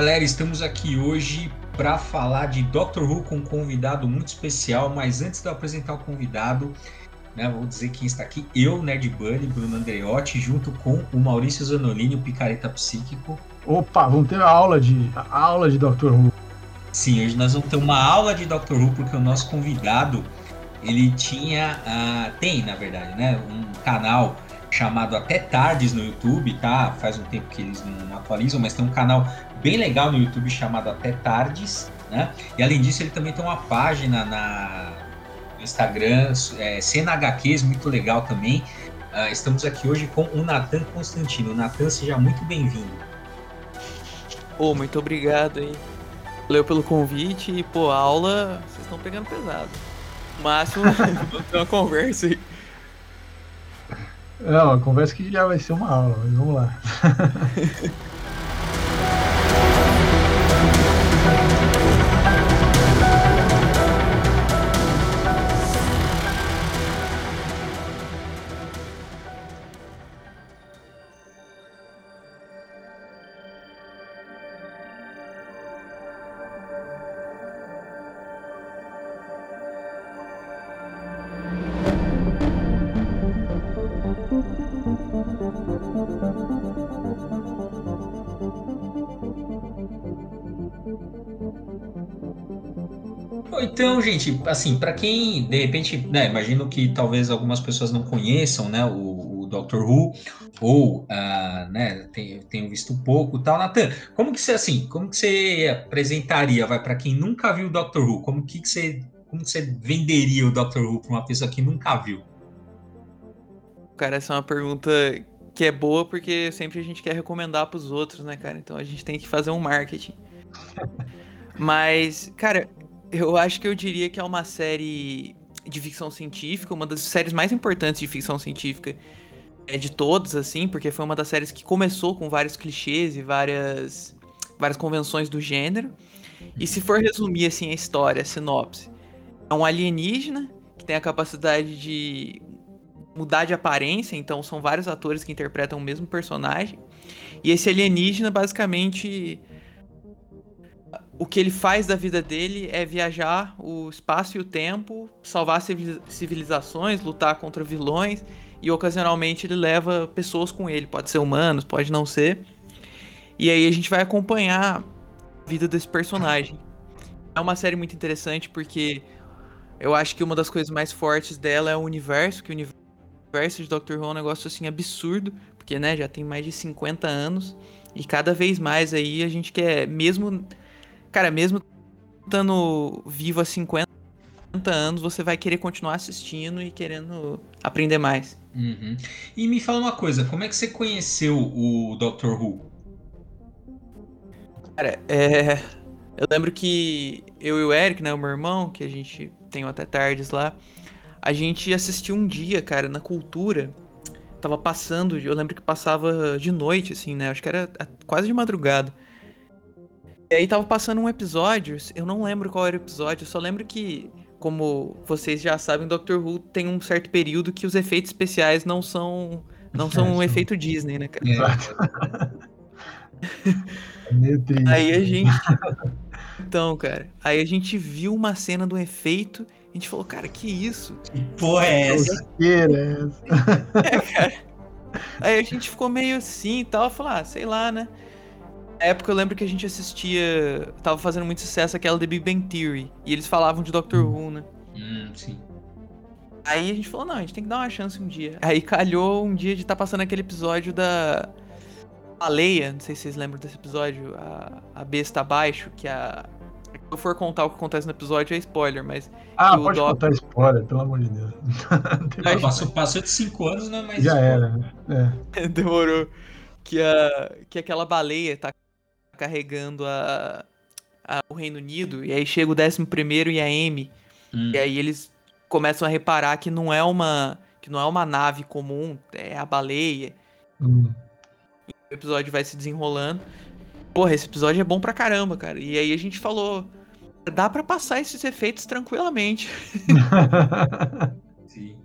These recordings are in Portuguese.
galera, estamos aqui hoje para falar de Doctor Who com um convidado muito especial, mas antes de eu apresentar o convidado, né, vou dizer quem está aqui, eu, Nerd Bunny, Bruno Andreotti, junto com o Maurício Zanolini, o Picareta Psíquico. Opa, vamos ter a aula de, a aula de Doctor Who. Sim, hoje nós vamos ter uma aula de Doctor Who, porque o nosso convidado, ele tinha, uh, tem na verdade, né, um canal chamado Até Tardes no YouTube, tá? Faz um tempo que eles não atualizam, mas tem um canal bem legal no YouTube chamado Até Tardes, né? E além disso, ele também tem uma página na, no Instagram, é, CNHQs, muito legal também. Uh, estamos aqui hoje com o Natan Constantino. Natan, seja muito bem-vindo. Pô, muito obrigado aí. Valeu pelo convite e, pô, aula, vocês estão pegando pesado. Máximo, vamos ter uma conversa aí. Não, a conversa que já vai ser uma aula, mas vamos lá. Então, gente, assim, para quem de repente, né, imagino que talvez algumas pessoas não conheçam, né, o, o Doctor Who ou, uh, né, tenham visto pouco, tal. Nathan, como que você assim, como que você apresentaria, vai para quem nunca viu o Doctor Who, como que, que você, como que você venderia o Doctor Who para uma pessoa que nunca viu? Cara, essa é uma pergunta que é boa porque sempre a gente quer recomendar para os outros, né, cara? Então a gente tem que fazer um marketing. Mas, cara, eu acho que eu diria que é uma série de ficção científica, uma das séries mais importantes de ficção científica é de todas, assim, porque foi uma das séries que começou com vários clichês e várias, várias convenções do gênero. E se for resumir, assim, a história, a sinopse, é um alienígena que tem a capacidade de mudar de aparência, então são vários atores que interpretam o mesmo personagem. E esse alienígena, basicamente, o que ele faz da vida dele é viajar o espaço e o tempo, salvar civilizações, lutar contra vilões e ocasionalmente ele leva pessoas com ele, pode ser humanos, pode não ser. E aí a gente vai acompanhar a vida desse personagem. É uma série muito interessante porque eu acho que uma das coisas mais fortes dela é o universo, que o universo de Doctor Who é um negócio assim absurdo, porque né, já tem mais de 50 anos e cada vez mais aí a gente quer mesmo cara, mesmo estando vivo há 50 anos, você vai querer continuar assistindo e querendo aprender mais. Uhum. E me fala uma coisa, como é que você conheceu o Doctor Who? Cara, é... eu lembro que eu e o Eric, né, o meu irmão, que a gente tem até tardes lá, a gente assistiu um dia, cara, na cultura. Tava passando, eu lembro que passava de noite, assim, né? Acho que era quase de madrugada. E aí tava passando um episódio, eu não lembro qual era o episódio, eu só lembro que, como vocês já sabem, Doctor Who tem um certo período que os efeitos especiais não são não são um efeito Disney, né, cara? É. Meu aí a gente Então, cara, aí a gente viu uma cena do efeito, a gente falou, cara, que isso? Que porra é essa? Que é essa? é, cara. Aí a gente ficou meio assim e tal, falou, ah, sei lá, né? Na época eu lembro que a gente assistia. Tava fazendo muito sucesso aquela The Big Bang Theory. E eles falavam de Doctor Who, né? Hum, sim. Aí a gente falou, não, a gente tem que dar uma chance um dia. Aí calhou um dia de estar tá passando aquele episódio da baleia, não sei se vocês lembram desse episódio, a, a besta abaixo, que a. Se eu for contar o que acontece no episódio é spoiler, mas. Ah, pode Doc... contar spoiler, pelo amor de Deus. passou, passou de 5 anos, né? Mas Já spoiler. era, é. Demorou. Que, a, que aquela baleia tá carregando a, a, o Reino Unido, e aí chega o 11 e a M, hum. e aí eles começam a reparar que não é uma que não é uma nave comum, é a baleia. Hum. O episódio vai se desenrolando. Porra, esse episódio é bom pra caramba, cara. E aí a gente falou, dá para passar esses efeitos tranquilamente. Sim.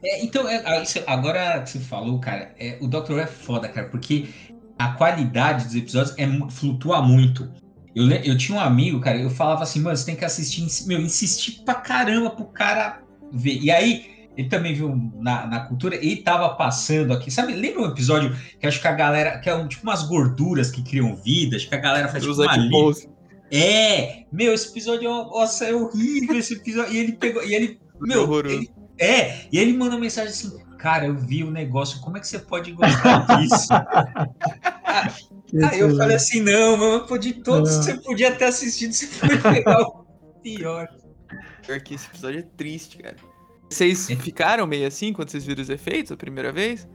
É, então, é, agora que você falou, cara, é, o Doctor é foda, cara, porque a qualidade dos episódios é, flutua muito. Eu, eu tinha um amigo, cara, eu falava assim, mano, você tem que assistir, meu, insistir pra caramba pro cara ver. E aí, ele também viu na, na cultura, ele tava passando aqui, sabe? Lembra um episódio que acho que a galera, que é um, tipo umas gorduras que criam vida, acho que a galera faz tipo uma pose. É, meu, esse episódio, nossa, é horrível esse episódio. E ele pegou, e ele, meu, ele, é, e ele mandou mensagem assim, cara, eu vi o negócio, como é que você pode gostar disso? Aí eu falei assim, não, mano, de todos que você podia ter assistido, você foi pegar o pior. Pior que esse episódio é triste, cara. Vocês é. ficaram meio assim quando vocês viram os efeitos a primeira vez?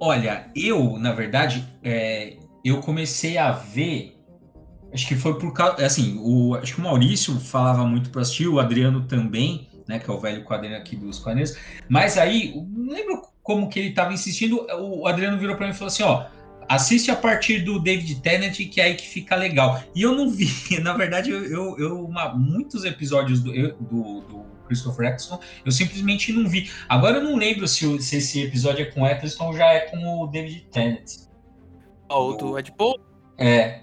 Olha, eu, na verdade, é, eu comecei a ver. Acho que foi por causa. Assim, o, acho que o Maurício falava muito para assistir, o Adriano também, né? Que é o velho quadrinho aqui dos quadrinhos. Mas aí, não lembro como que ele estava insistindo. O Adriano virou para mim e falou assim: ó assiste a partir do David Tennant, que é aí que fica legal. E eu não vi, na verdade, eu, eu, eu uma, muitos episódios do, eu, do, do, Christopher Eccleston, eu simplesmente não vi. Agora eu não lembro se, se esse episódio é com Eccleston ou já é com o David Tennant. Oh, o do Deadpool? É.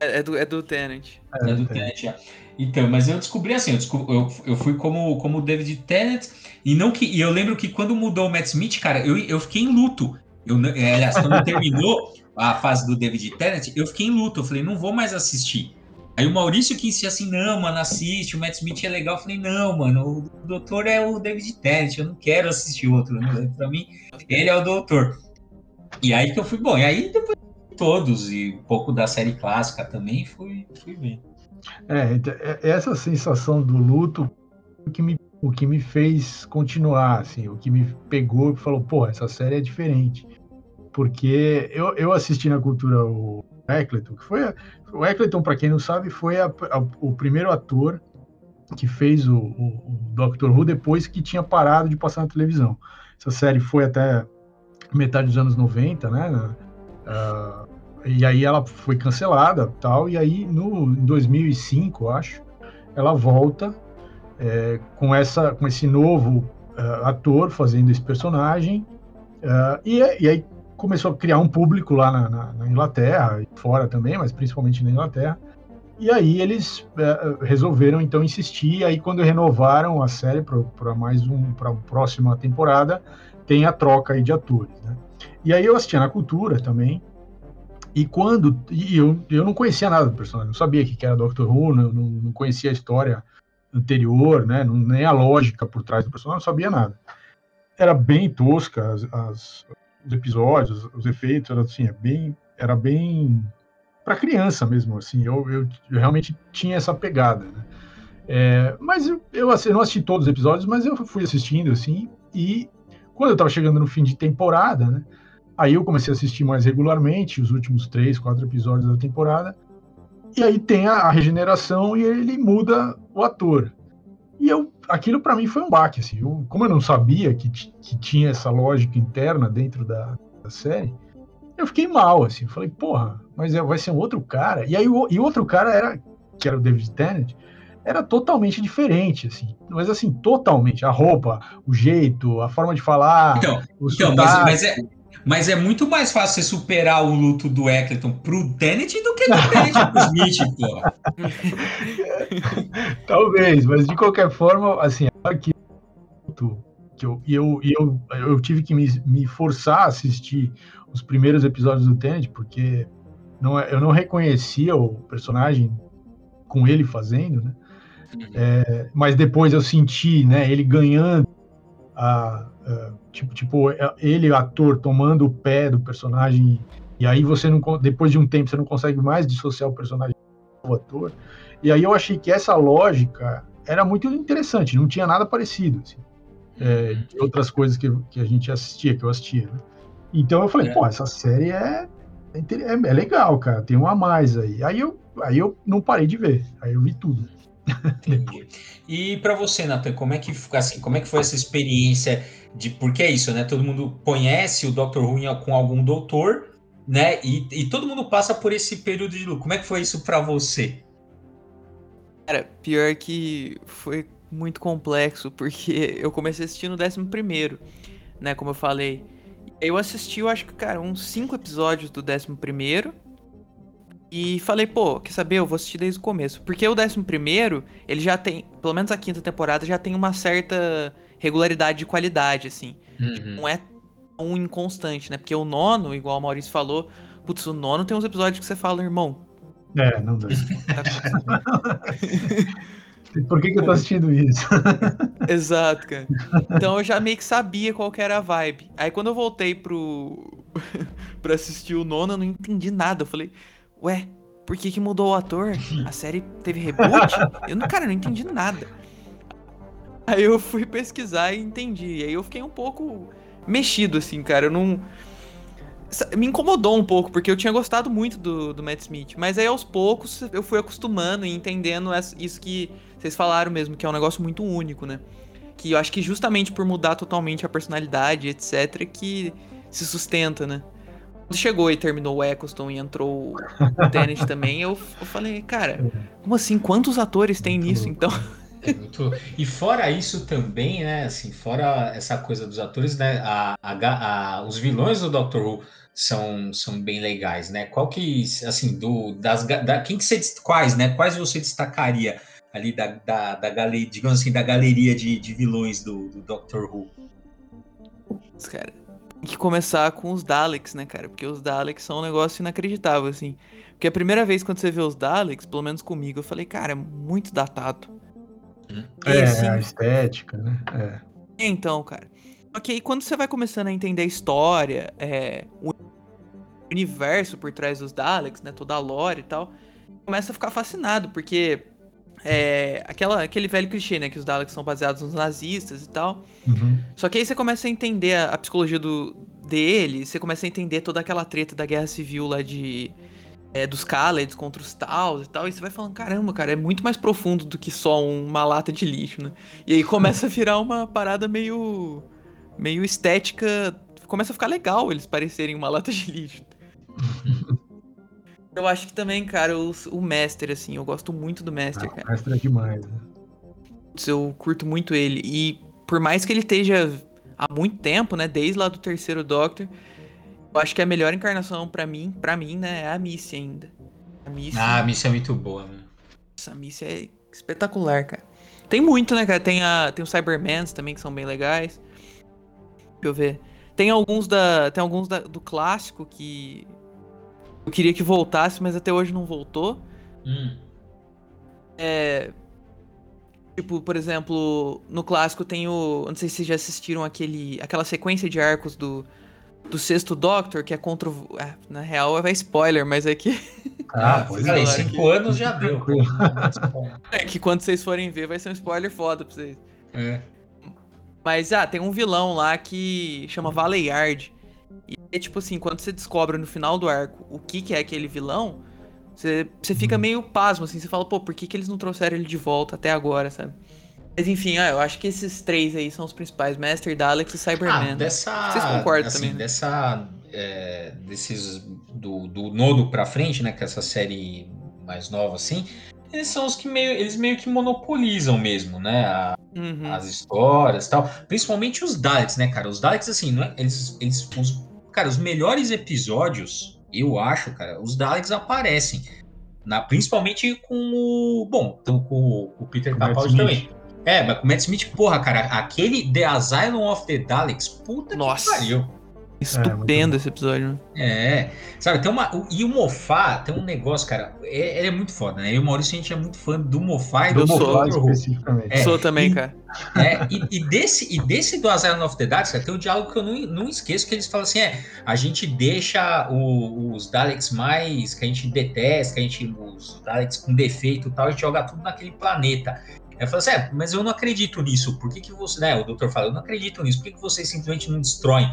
É, é do, é do Tennant. É, é do Tennant, é. Então, mas eu descobri assim, eu, descobri, eu, eu fui como, como David Tennant, e não que. E eu lembro que quando mudou o Matt Smith, cara, eu, eu fiquei em luto. Eu, aliás, quando terminou a fase do David Tennant, eu fiquei em luto. Eu falei, não vou mais assistir. Aí o Maurício que insistia assim, não, mano, assiste, o Matt Smith é legal. Eu falei, não, mano, o doutor é o David Tennant, eu não quero assistir outro. Né? Pra mim, ele é o doutor. E aí que eu fui, bom, e aí depois todos, e um pouco da série clássica também, fui, fui. É, então, é, essa sensação do luto o que me, o que me fez continuar, assim, o que me pegou e falou, pô, essa série é diferente porque eu, eu assisti na cultura o Eccleton, que foi a, o Eccleton, para quem não sabe, foi a, a, o primeiro ator que fez o, o, o, Doctor Who depois que tinha parado de passar na televisão. Essa série foi até metade dos anos 90, né? Uh, e aí ela foi cancelada, tal. E aí no em 2005, acho, ela volta é, com essa, com esse novo uh, ator fazendo esse personagem. Uh, e, e aí começou a criar um público lá na, na, na Inglaterra, fora também, mas principalmente na Inglaterra. E aí eles é, resolveram então insistir. E aí quando renovaram a série para mais um para a próxima temporada, tem a troca de atores. Né? E aí eu assistia na Cultura também. E quando e eu, eu não conhecia nada do personagem, não sabia que era Doctor Who, não, não conhecia a história anterior, né? Não, nem a lógica por trás do personagem, não sabia nada. Era bem tosca as, as os episódios, os efeitos, era assim, é bem, era bem para criança mesmo, assim, eu, eu, eu, realmente tinha essa pegada, né? É, mas eu, eu, assim, não assisti todos os episódios, mas eu fui assistindo, assim, e quando eu estava chegando no fim de temporada, né, aí eu comecei a assistir mais regularmente, os últimos três, quatro episódios da temporada, e aí tem a, a regeneração e ele muda o ator. E eu, aquilo para mim foi um baque, assim. Eu, como eu não sabia que, que tinha essa lógica interna dentro da, da série, eu fiquei mal, assim. Eu falei, porra, mas é, vai ser um outro cara. E aí o e outro cara era, que era o David Tennant, era totalmente diferente, assim. Mas assim, totalmente. A roupa, o jeito, a forma de falar. Então, então mas, mas, é, mas é muito mais fácil você superar o luto do Eccleton pro Tenet do que do Tenet pro Smith, pô. Talvez, mas de qualquer forma, assim, que que eu, e eu, eu, eu tive que me, me forçar a assistir os primeiros episódios do Tenet, porque não, é, eu não reconhecia o personagem com ele fazendo, né? Uhum. É, mas depois eu senti, né, ele ganhando a, a tipo, tipo, é, ele, ator, tomando o pé do personagem, e aí você não, depois de um tempo, você não consegue mais dissociar o personagem do ator. E aí eu achei que essa lógica era muito interessante, não tinha nada parecido, assim, é, uhum. de outras coisas que, que a gente assistia, que eu assistia, né? Então eu falei, é. pô, essa série é, é, é, legal, cara, tem um a mais aí. Aí eu, aí eu não parei de ver, aí eu vi tudo. Entendi. E para você, Nathan, como é que assim, como é que foi essa experiência de porque é isso, né? Todo mundo conhece o Dr. Who com algum doutor, né? E, e todo mundo passa por esse período de luto. Como é que foi isso para você? Cara, pior que foi muito complexo, porque eu comecei assistindo o 11 primeiro, né? Como eu falei. Eu assisti, eu acho que, cara, uns cinco episódios do 11 primeiro. E falei, pô, quer saber? Eu vou assistir desde o começo. Porque o 11 primeiro, ele já tem, pelo menos a quinta temporada, já tem uma certa regularidade de qualidade, assim. Uhum. Não é tão inconstante, né? Porque o nono, igual o Maurício falou, putz, o nono tem uns episódios que você fala, irmão. É, não dá. tá Por que, que eu tô assistindo isso? Exato, cara. Então eu já meio que sabia qual que era a vibe. Aí quando eu voltei pro. pra assistir o nono, eu não entendi nada. Eu falei, ué, por que, que mudou o ator? A série teve reboot? Eu não, cara, eu não entendi nada. Aí eu fui pesquisar e entendi. Aí eu fiquei um pouco mexido, assim, cara. Eu não. Me incomodou um pouco, porque eu tinha gostado muito do, do Matt Smith. Mas aí aos poucos eu fui acostumando e entendendo isso que vocês falaram mesmo, que é um negócio muito único, né? Que eu acho que justamente por mudar totalmente a personalidade, etc., que se sustenta, né? Quando chegou e terminou o Eccleston e entrou o Tenet também, eu, eu falei, cara, como assim? Quantos atores tem nisso, então? É muito- E fora isso também, né? Assim, fora essa coisa dos atores, né? A, a a- os vilões do Doctor Who são, são bem legais, né? Qual que, assim, do, das, da, quem que você, quais, né? Quais você destacaria ali da, da, da galeria, digamos assim, da galeria de, de vilões do, do Doctor Who? cara, que começar com os Daleks, né, cara? Porque os Daleks são um negócio inacreditável, assim. Porque a primeira vez quando você vê os Daleks, pelo menos comigo, eu falei, cara, é muito datado. E É, assim, a estética, né? É. Então, cara. Ok, aí quando você vai começando a entender a história, é, o universo por trás dos Daleks, né? Toda a lore e tal, começa a ficar fascinado, porque é, aquela, aquele velho clichê, né? Que os Daleks são baseados nos nazistas e tal. Uhum. Só que aí você começa a entender a, a psicologia do, dele, você começa a entender toda aquela treta da guerra civil lá de. é, dos Khaleds contra os Taus e tal, e você vai falando, caramba, cara, é muito mais profundo do que só uma lata de lixo, né? E aí começa a virar uma parada meio. meio estética. Começa a ficar legal eles parecerem uma lata de lixo. Eu acho que também, cara, o, o Master, assim, eu gosto muito do Master, cara. Ah, Mestre é demais. Né? Eu curto muito ele. E por mais que ele esteja há muito tempo, né? Desde lá do terceiro Doctor, eu acho que a melhor encarnação pra mim, para mim, né, é a Missy ainda. A Missy, Ah, a missão é muito boa, né? essa Missy é espetacular, cara. Tem muito, né, cara? Tem, a, tem os Cybermans também que são bem legais. Deixa eu ver. Tem alguns da, tem alguns da- do clássico que eu queria que voltasse, mas até hoje não voltou. Hum. É. Tipo, por exemplo, no clássico tem o. eu Não sei se vocês já assistiram aquele, aquela sequência de arcos do, do sexto Doctor, que é contra o. é, na real é spoiler, mas é que. Ah, pois é. cinco anos já deu. É que quando vocês forem ver vai ser um spoiler foda pra vocês. É. Mas, ah, tem um vilão lá que chama Valeyard. E é tipo assim, quando você descobre no final do arco o que, que é aquele vilão, você, você fica meio pasmo, assim, você fala, pô, por que, que eles não trouxeram ele de volta até agora, sabe? Mas enfim, ah, eu acho que esses três aí são os principais, Master, Daleks e Cyberman. Ah, dessa. Vocês concordam assim, também, né? Dessa. é, desses. Do, do nono pra frente, né? Que é essa série mais nova, assim. Eles são os que meio. Eles meio que monopolizam mesmo, né? a- Uhum. as histórias e tal. Principalmente os Daleks, né, cara? Os Daleks, assim, não é, eles. eles os, cara, os melhores episódios, eu acho, cara, os Daleks aparecem. Na, principalmente com o. Bom, então com, o- com o Peter Capaldi também. É, mas com o Matt Smith, porra, cara, aquele The Asylum of the Daleks, puta Nossa. que pariu. Estupendo bom. esse episódio. né? É, sabe, tem uma. E o Mofá tem um negócio, cara. É, ele é muito foda, né? Eu e o Maurício, a gente é muito fã do Mofá e do Eu sou. Mofá especificamente. É, Sou também, e- cara. É, e, e desse, e desse do Asylum of the Daleks, cara, tem um diálogo que eu não, não esqueço, que eles falam assim, é, a gente deixa o- os Daleks mais, que a gente detesta, que a gente, os Daleks com defeito e tal, a gente joga tudo naquele planeta. Aí eu falo assim, é, mas eu não acredito nisso, por que que você, né, o doutor fala, eu não acredito nisso, por que que vocês simplesmente não destroem?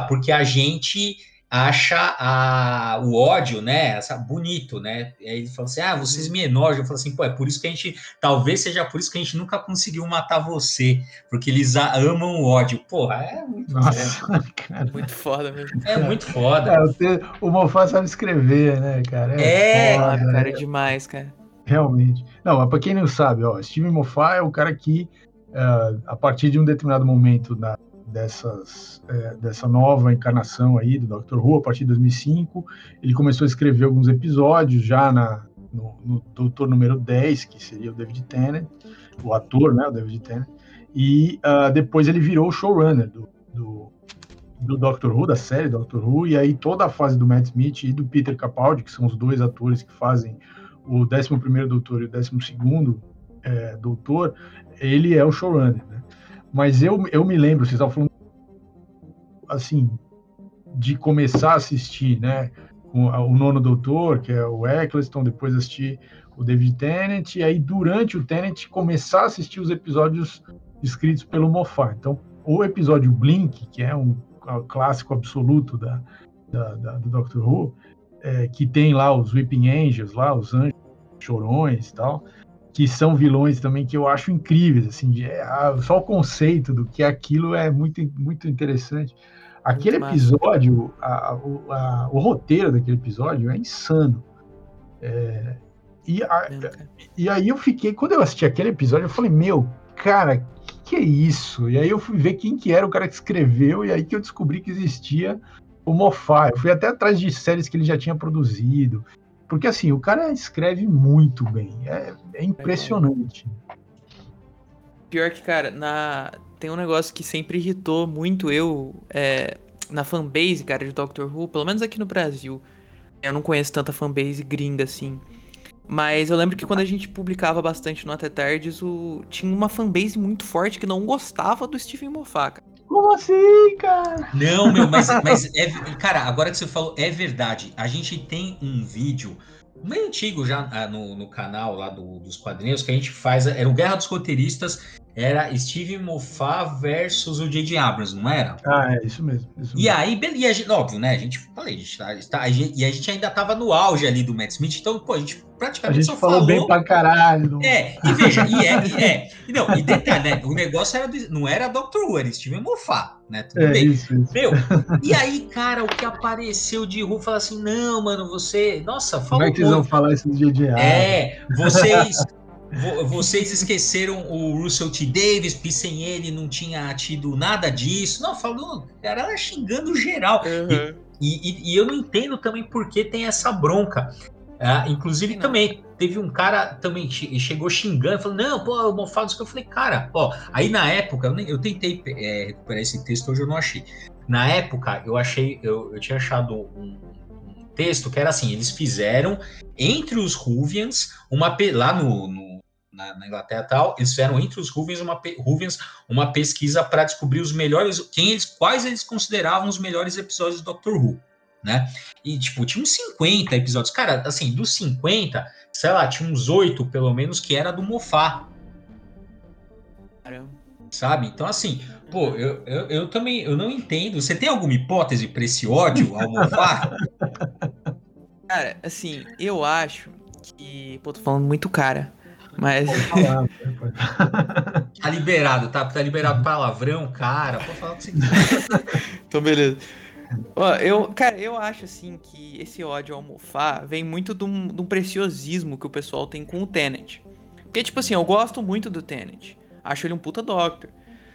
Porque a gente acha a, o ódio, né, essa, bonito, né, e aí ele fala assim, ah, vocês me enojam, eu falo assim, pô, é por isso que a gente Talvez seja por isso que a gente nunca conseguiu matar você, porque eles a- amam o ódio. Porra, é muito, Nossa, cara. Muito foda mesmo. é muito foda. É, o te- o Mofá sabe escrever, né, cara? É, foda, Ah, né? cara, é demais, cara. Realmente. Não, mas pra quem não sabe, ó, Steve Moffat é o cara que, ah, a partir de um determinado momento na, dessas, é, dessa nova encarnação aí do Dr. Who a partir de 2005. Ele começou a escrever alguns episódios já na, no, no Doutor número 10, que seria o David Tennant, o ator, né, o David Tennant, e uh, depois ele virou o showrunner do, do, do Who, da série Doctor Who, e aí toda a fase do Matt Smith e do Peter Capaldi, que são os dois atores que fazem o 11º Doutor e o 12º é, Doutor, ele é o showrunner, né? Mas eu, eu me lembro, vocês estavam falando assim, de começar a assistir, né? O, nono doutor, que é o Eccleston, depois assistir o David Tennant, e aí durante o Tennant começar a assistir os episódios escritos pelo Moffat. Então, o episódio Blink, que é um clássico absoluto da, da, da do Doctor Who, é, que tem lá os Weeping Angels, lá os anjos chorões e tal, que são vilões também que eu acho incríveis, assim, de, é, só o conceito do que é aquilo é muito, muito interessante. Aquele muito episódio, a, a, o roteiro daquele episódio é insano. É, e, a, e aí eu fiquei, quando eu assisti aquele episódio, eu falei, meu, cara, que, que é isso? E aí eu fui ver quem que era o cara que escreveu, e aí que eu descobri que existia o Moffat. Eu fui até atrás de séries que ele já tinha produzido. Porque assim, o cara escreve muito bem. É, é impressionante. Pior que, cara, na... tem um negócio que sempre irritou muito eu é... na fanbase, cara, de Doctor Who, pelo menos aqui no Brasil. Eu não conheço tanta fanbase gringa assim. Mas eu lembro que quando a gente publicava bastante no Até Tardes, o... tinha uma fanbase muito forte que não gostava do Stephen Moffat. Como assim, cara? Não, meu, mas, mas é, cara, agora que você falou, é verdade. A gente tem um vídeo meio antigo já ah, no, no canal lá do, dos quadrinhos que a gente faz. Era o Guerra dos Roteiristas, era Steve Moffat versus o J.J. Abrams, não era? Ah, é isso mesmo. Isso e aí, a gente, óbvio, né? A gente, falei, a gente tá, a gente, e a gente ainda tava no auge ali do Matt Smith, então, pô, a gente praticamente a gente só falou. falou bem pra caralho. É, e veja, e é, e é. E não, e detalhe, né? O negócio era do, não era Dr. Who, era Steven Moffat, né? Tudo é, bem. Isso, isso. Meu, e aí, cara, o que apareceu de Who fala assim: não, mano, você. Nossa, falou. Como é que eles vão falar isso de dia? É, vocês. Vocês esqueceram o Russell T. Davis, porque sem ele não tinha tido nada disso. Não, falou, cara, xingando geral. Uhum. E, e, e, eu não entendo também por que tem essa bronca. É, inclusive não. também teve um cara também chegou xingando, falou, não, pô, o Mofado, eu falei, cara, ó, aí na época, eu, eu tentei é, recuperar esse texto, hoje eu não achei. Na época, eu achei, eu, eu tinha achado um, um, texto que era assim, eles fizeram entre os Ruvians, uma, lá no, no na, na, Inglaterra tal, eles fizeram entre os Ruvians uma, Ruvians uma pesquisa para descobrir os melhores, quem eles, quais eles consideravam os melhores episódios do Doctor Who né? E, tipo, tinha uns 50 episódios. Cara, assim, dos 50, sei lá, tinha uns 8, pelo menos, que era do Mofá. Caramba. Sabe? Então, assim, pô, eu, eu, eu, também eu não entendo. Você tem alguma hipótese para esse ódio ao Mofá? Cara, assim, eu acho que. Pô, tô falando muito cara. Mas. tá liberado, tá? Tá liberado palavrão, cara. Pode falar o que você então, beleza. Ó, eu, cara, eu acho assim que esse ódio ao Mofá vem muito de um, de um, preciosismo que o pessoal tem com o Tenet. Porque, tipo assim, eu gosto muito do Tenet. Acho ele um puta Doctor.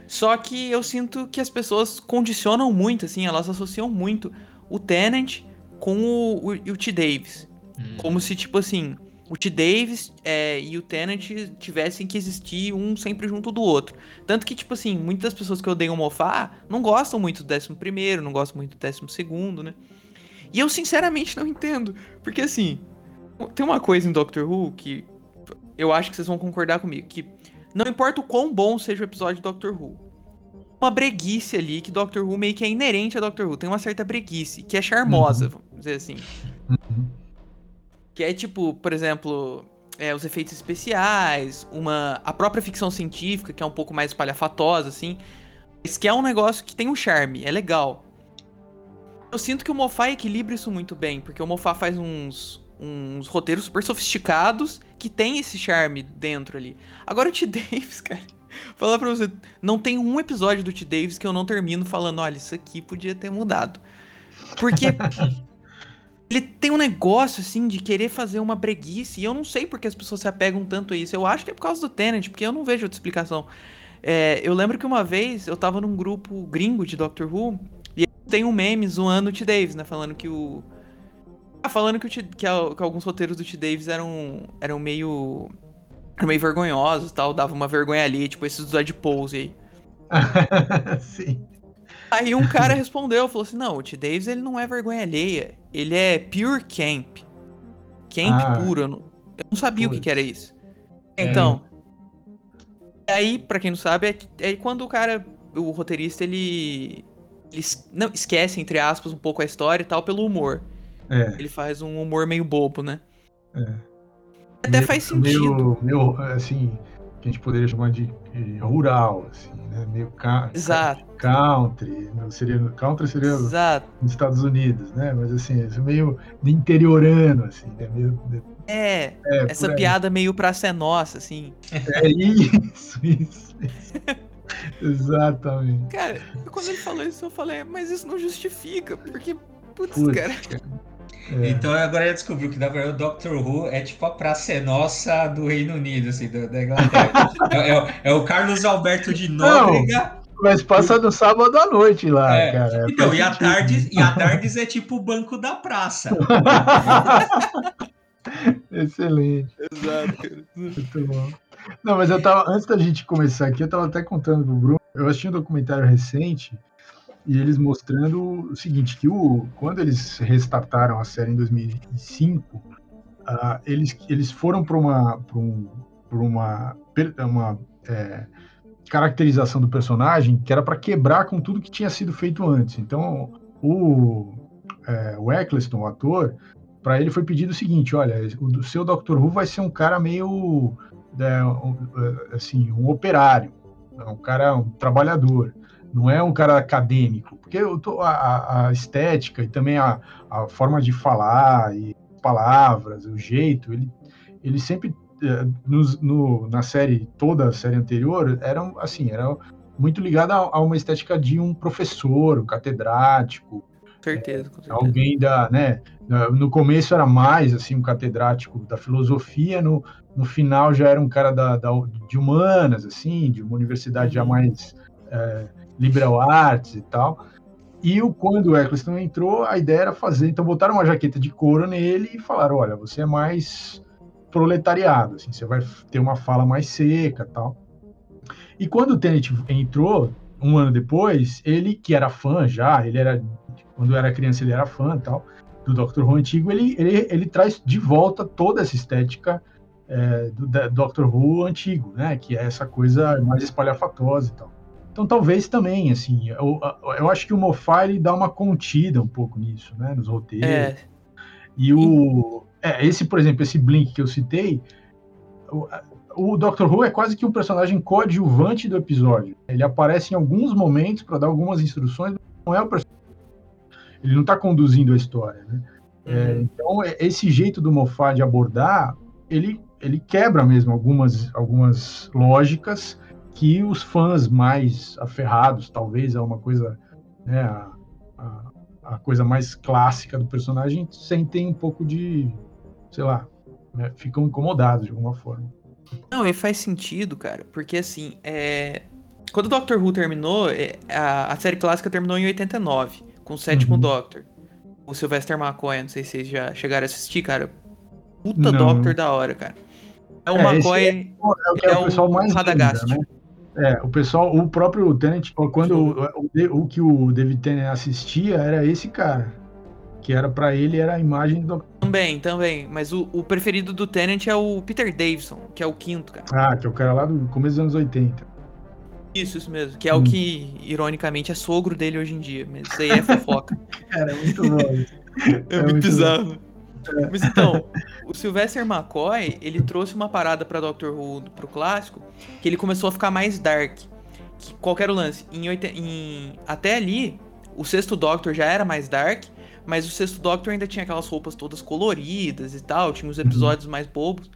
Só que eu sinto que as pessoas condicionam muito, assim, elas associam muito o Tenet com o, o, o T. Davis. Hum. Como se, tipo assim, o T. Davis é, e o Tennant tivessem que existir um sempre junto do outro. Tanto que, tipo assim, muitas pessoas que odeiam Mofá não gostam muito do 11 primeiro, não gostam muito do 12 segundo, né? E eu sinceramente não entendo. Porque assim, tem uma coisa em Doctor Who que eu acho que vocês vão concordar comigo, que não importa o quão bom seja o episódio de Doctor Who, uma breguice ali que Doctor Who meio que é inerente a Doctor Who, tem uma certa breguice, que é charmosa, uhum. vamos dizer assim. Uhum. Que é tipo, por exemplo, é, os efeitos especiais, uma a própria ficção científica, que é um pouco mais espalhafatosa, assim. Mas que é um negócio que tem um charme, é legal. Eu sinto que o Mofá equilibra isso muito bem, porque o Mofá faz uns, uns roteiros super sofisticados que tem esse charme dentro ali. Agora o T. Davis, cara, falar pra você, não tem um episódio do T. Davis que eu não termino falando, olha, isso aqui podia ter mudado. Porque ele tem um negócio, assim, de querer fazer uma breguice, e eu não sei porque as pessoas se apegam tanto a isso. Eu acho que é por causa do Tenet, porque eu não vejo outra explicação. É, eu lembro que uma vez eu tava num grupo gringo de Doctor Who e tem um meme zoando o T. Davis, né? Falando que o. Ah, falando que, o T, que, a, que alguns roteiros do T. Davis eram, eram meio. meio vergonhosos tal, dava uma vergonha ali, tipo esses do Ed Pose aí. Sim. Aí um cara respondeu, falou assim: não, o T. Davis ele não é vergonha alheia, ele é pure camp. Camp Ah. puro. Eu não, eu não sabia o que, Putz. que era isso. É. Então. Aí, pra quem não sabe, é, é quando o cara, o roteirista, ele. Ele não, esquece, entre aspas, um pouco a história e tal, pelo humor. É, Ele faz um humor meio bobo, né? é. Até Meio- faz sentido. Meio, meio, assim, que a gente poderia chamar de, de rural, assim, né? Meio Exato, country, não seria, country seria exato. nos Estados Unidos, né? Mas assim, meio interiorano, assim, né? Meio, É, é, essa piada meio pra ser nossa, assim. É isso, isso, isso. Exatamente. Cara, quando ele falou isso, eu falei, mas isso não justifica, porque. Putz, Putz, cara. É. Então agora eu descobri que na verdade o Doctor Who é tipo a Praça é Nossa do Reino Unido, assim, da, da Inglaterra. é, é o- é o Carlos Alberto de Nóbrega. Mas passa no sábado à noite lá, É, cara. Então, Faz e a, sentido. tarde, e a Tardes é tipo o banco da praça. Excelente. Exato. Muito bom. Não, mas eu tava, antes da gente começar aqui, eu tava até contando pro Bruno, eu assisti um documentário recente e eles mostrando o seguinte, que o, quando eles restartaram a série em 2005, ah, eles, eles foram para uma, pra um, pra uma, uma é, caracterização do personagem que era para quebrar com tudo que tinha sido feito antes. Então, o, é, o Eccleston, o ator, para ele foi pedido o seguinte: olha, o seu Doctor Who vai ser um cara meio é, um, é, assim, um operário, é um cara, um trabalhador, não é um cara acadêmico, porque eu tô- a- a, estética e também a, a forma de falar e palavras, o jeito, ele, ele sempre é, nos- no, na série toda a série anterior era assim, era muito ligado a, uma estética de um professor, um catedrático, certeza, com certeza. alguém da, né, no começo era mais assim um catedrático da filosofia, no, no final já era um cara da, da- de humanas, assim, de uma universidade já Uhum. mais é, liberal arts e tal. E o, quando o Eccleston entrou, a ideia era fazer, então botaram uma jaqueta de couro nele e falaram, olha, você é mais proletariado, assim, você vai ter uma fala mais seca, tal. E quando o Tenet entrou, um ano depois, ele que era fã já, ele era quando era criança ele era fã tal do Doctor Who antigo, ele, ele, ele traz de volta toda essa estética é, do da- Doctor Who antigo, né? Que é essa coisa mais espalhafatosa e tal. Então talvez também, assim, eu, eu acho que o Moffat ele dá uma contida um pouco nisso, né? Nos roteiros. É, E o. É, esse, por exemplo, esse Blink que eu citei, o, o Doctor Who é quase que um personagem coadjuvante do episódio. Ele aparece em alguns momentos para dar algumas instruções, mas não é o personagem. Ele não está conduzindo a história, né? É, uhum. então, é- esse jeito do Moffat de abordar, ele, ele quebra mesmo algumas, algumas lógicas que os fãs mais aferrados, talvez é uma coisa, né, a, a, a coisa mais clássica do personagem, sentem um pouco de, sei lá, né, ficam incomodados de alguma forma. Não, e faz sentido, cara, porque assim, é... quando o Doctor Who terminou, é, a, a série clássica terminou em 89, com o sétimo Uhum. Doctor. O Sylvester McCoy, não sei se vocês já chegaram a assistir, cara. Puta Não. Doctor da hora, cara. É o É, McCoy. É o que É o pessoal o mais Radagast. né? É, o pessoal, o próprio Tennant, quando o, o, o que o David Tennant assistia era esse cara, que era para ele era a imagem do Também, também. Mas o, o preferido do Tenant é o Peter Davison, que é o quinto, cara. Ah, que é o cara lá do começo dos anos 80. Isso, isso mesmo. Que é Hum. o que, ironicamente, é sogro dele hoje em dia. Mas isso aí é fofoca. Cara, é muito bom. É, É muito muito bizarro. Mas então, o Sylvester McCoy, ele trouxe uma parada pra Doctor Who pro clássico, que ele começou a ficar mais dark. Que, qual era o lance? Em, em- até ali, o sexto Doctor já era mais dark, mas o sexto Doctor ainda tinha aquelas roupas todas coloridas e tal, tinha os episódios mais bobos.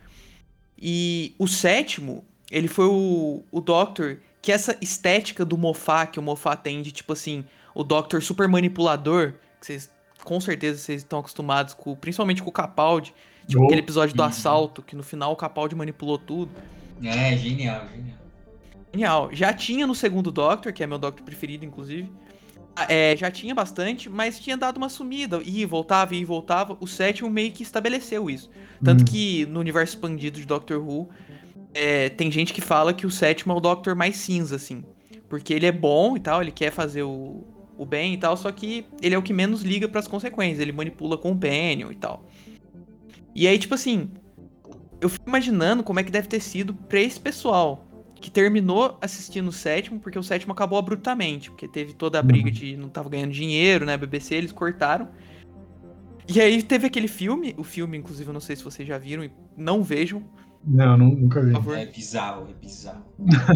E o sétimo, ele foi o, o Doctor que essa estética do Moffat, que o Moffat tem de tipo assim, o Doctor super manipulador, que vocês com certeza vocês estão acostumados com, principalmente com o Capaldi, tipo Oh, aquele episódio do assalto, que no final o Capaldi manipulou tudo. É, genial, genial. Genial. Já tinha no segundo Doctor, que é meu Doctor preferido, inclusive. Ah, é, já tinha bastante, mas tinha dado uma sumida. E voltava, e voltava. O sétimo meio que estabeleceu isso. Tanto hum. que no universo expandido de Doctor Who, é, tem gente que fala que o sétimo é o Doctor mais cinza, assim. Porque ele é bom e tal, ele quer fazer o, o bem e tal, só que ele é o que menos liga para as consequências. Ele manipula com o Peniel e tal. E aí, tipo assim, eu fico imaginando como é que deve ter sido pra esse pessoal que terminou assistindo o sétimo, porque o sétimo acabou abruptamente, porque teve toda a briga uhum. de não tava ganhando dinheiro, né? BBC, eles cortaram. E aí teve aquele filme, o filme, inclusive, eu não sei se vocês já viram, e não vejam. Não, nunca vi. É bizarro, é bizarro.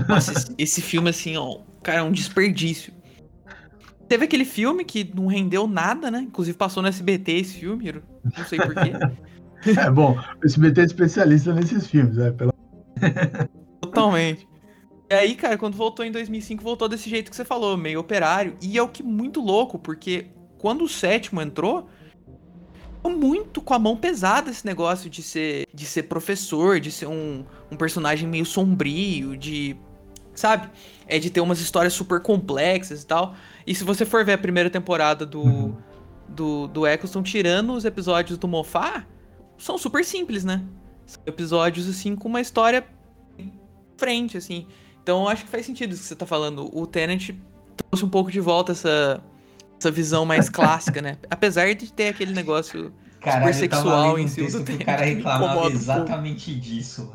Nossa, esse, esse filme, assim, ó, cara, é um desperdício. Teve aquele filme que não rendeu nada, né? Inclusive passou no SBT esse filme, não sei porquê. é bom, o SBT é especialista nesses filmes, é, pela... Totalmente. E aí, cara, quando voltou em 2005, voltou desse jeito que você falou, meio operário. E é o que muito louco, porque quando o sétimo entrou, muito com a mão pesada esse negócio de ser, de ser professor, de ser um, um personagem meio sombrio, de. Sabe? É de ter umas histórias super complexas e tal. E se você for ver a primeira temporada do, uhum. do, do Eccleston, tirando os episódios do Mofá, são super simples, né? São episódios, assim, com uma história frente, assim. Então eu acho que faz sentido isso que você tá falando. O Tenant trouxe um pouco de volta essa, essa visão mais clássica, né? Apesar de ter aquele negócio Caralho, super sexual em si do Tenant. O cara reclamava exatamente disso.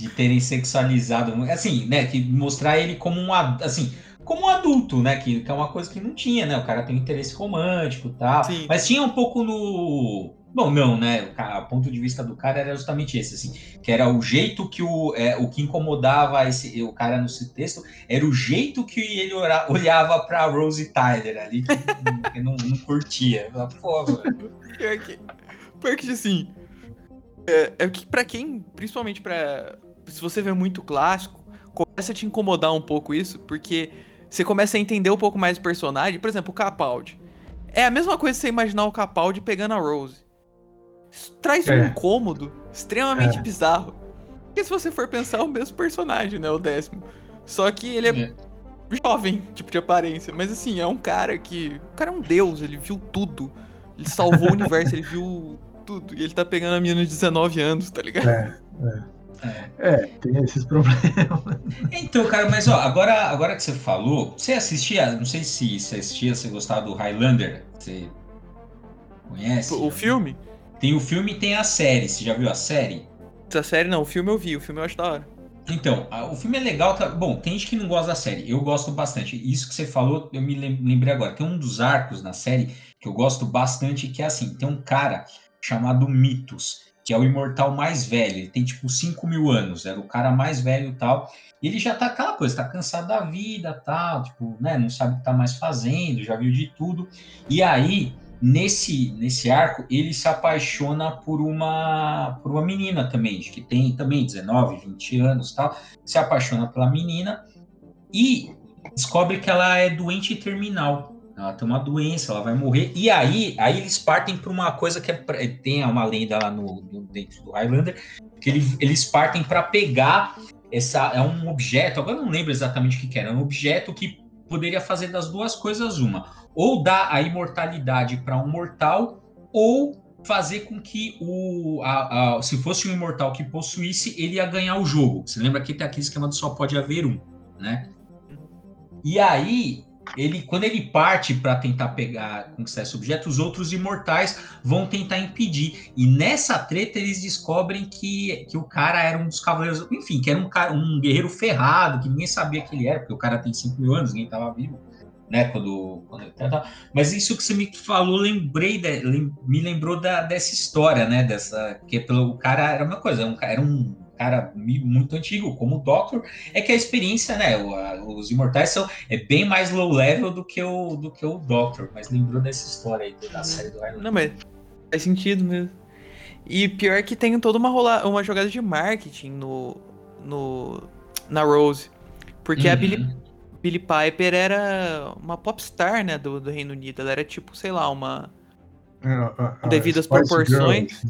De terem sexualizado, assim, né, que mostrar ele como um, assim, como um adulto, né, que, que é uma coisa que não tinha, né, o cara tem um interesse romântico e tal, Sim. mas tinha um pouco no Bom, não, né? O, ponto de vista do cara era justamente esse, assim, que era o jeito que o, é, o que incomodava esse, o cara no texto era o jeito que ele olhava para Rose Tyler ali, que, que não, não, curtia. Pô, Pior que, pior que assim, é, é que para quem, principalmente para se você vê muito clássico, começa a te incomodar um pouco isso, porque você começa a entender um pouco mais o personagem. Por exemplo, o Capaldi. É a mesma coisa você imaginar o Capaldi pegando a Rose. Isso traz é. um incômodo extremamente é. bizarro. Porque se você for pensar, é o mesmo personagem, né? O décimo. Só que ele é, é, jovem, tipo de aparência. Mas assim, é um cara que. O cara é um deus, ele viu tudo. Ele salvou o universo, ele viu tudo. E ele tá pegando a menina de 19 anos, tá ligado? É, é. É. é, tem esses problemas. Então, cara, mas ó, agora, agora que você falou, você assistia, não sei se você assistia, você gostava do Highlander, você conhece? O filme? Tem o filme e tem a série. Você já viu a série? A série não, o filme eu vi, o filme eu acho da hora. Então, o filme é legal. Tá... Bom, tem gente que não gosta da série. Eu gosto bastante. Isso que você falou, eu me lembrei agora. Tem um dos arcos na série que eu gosto bastante, que é assim: tem um cara chamado Mitos, que é o imortal mais velho. Ele tem tipo 5 mil anos, era o cara mais velho e tal. E ele já tá aquela coisa, tá cansado da vida, tal, tipo, né? Não sabe o que tá mais fazendo, já viu de tudo. E aí Nesse, nesse arco, ele se apaixona por uma, por uma menina também, que tem também 19, 20 anos tal. Se apaixona pela menina e descobre que ela é doente terminal. Ela tem uma doença, ela vai morrer. E aí, aí eles partem para uma coisa que é, tem uma lenda lá no, no dentro do Highlander, que ele, eles partem para pegar essa é um objeto. Agora não lembro exatamente o que, que era. É um objeto que poderia fazer das duas coisas uma ou dar a imortalidade para um mortal, ou fazer com que o a, a, se fosse um imortal que possuísse, ele ia ganhar o jogo. Você lembra que tem aquele esquema do só pode haver um, né? E aí, ele quando ele parte para tentar pegar conquistar esse objeto, os outros imortais vão tentar impedir. E nessa treta eles descobrem que, que o cara era um dos cavaleiros, enfim, que era um, um guerreiro ferrado, que ninguém sabia que ele era, porque o cara tem 5 mil anos, ninguém estava vivo né? Quando, quando mas isso que você me falou, lembrei, de, me lembrou da, dessa história, né? Dessa que pelo o cara era uma coisa, um, era um cara muito antigo, como o Doctor, é que a experiência, né? O, a, os Imortais são é bem mais low level do que o do que o Doctor, mas lembrou dessa história aí da série do Iron Não, mas faz sentido mesmo. E pior que tem toda uma rola, uma jogada de marketing no no na Rose, porque uhum. a Billy Billie Piper era uma popstar, né, do, do Reino Unido. Ela era tipo, sei lá, uma. É, devido às proporções.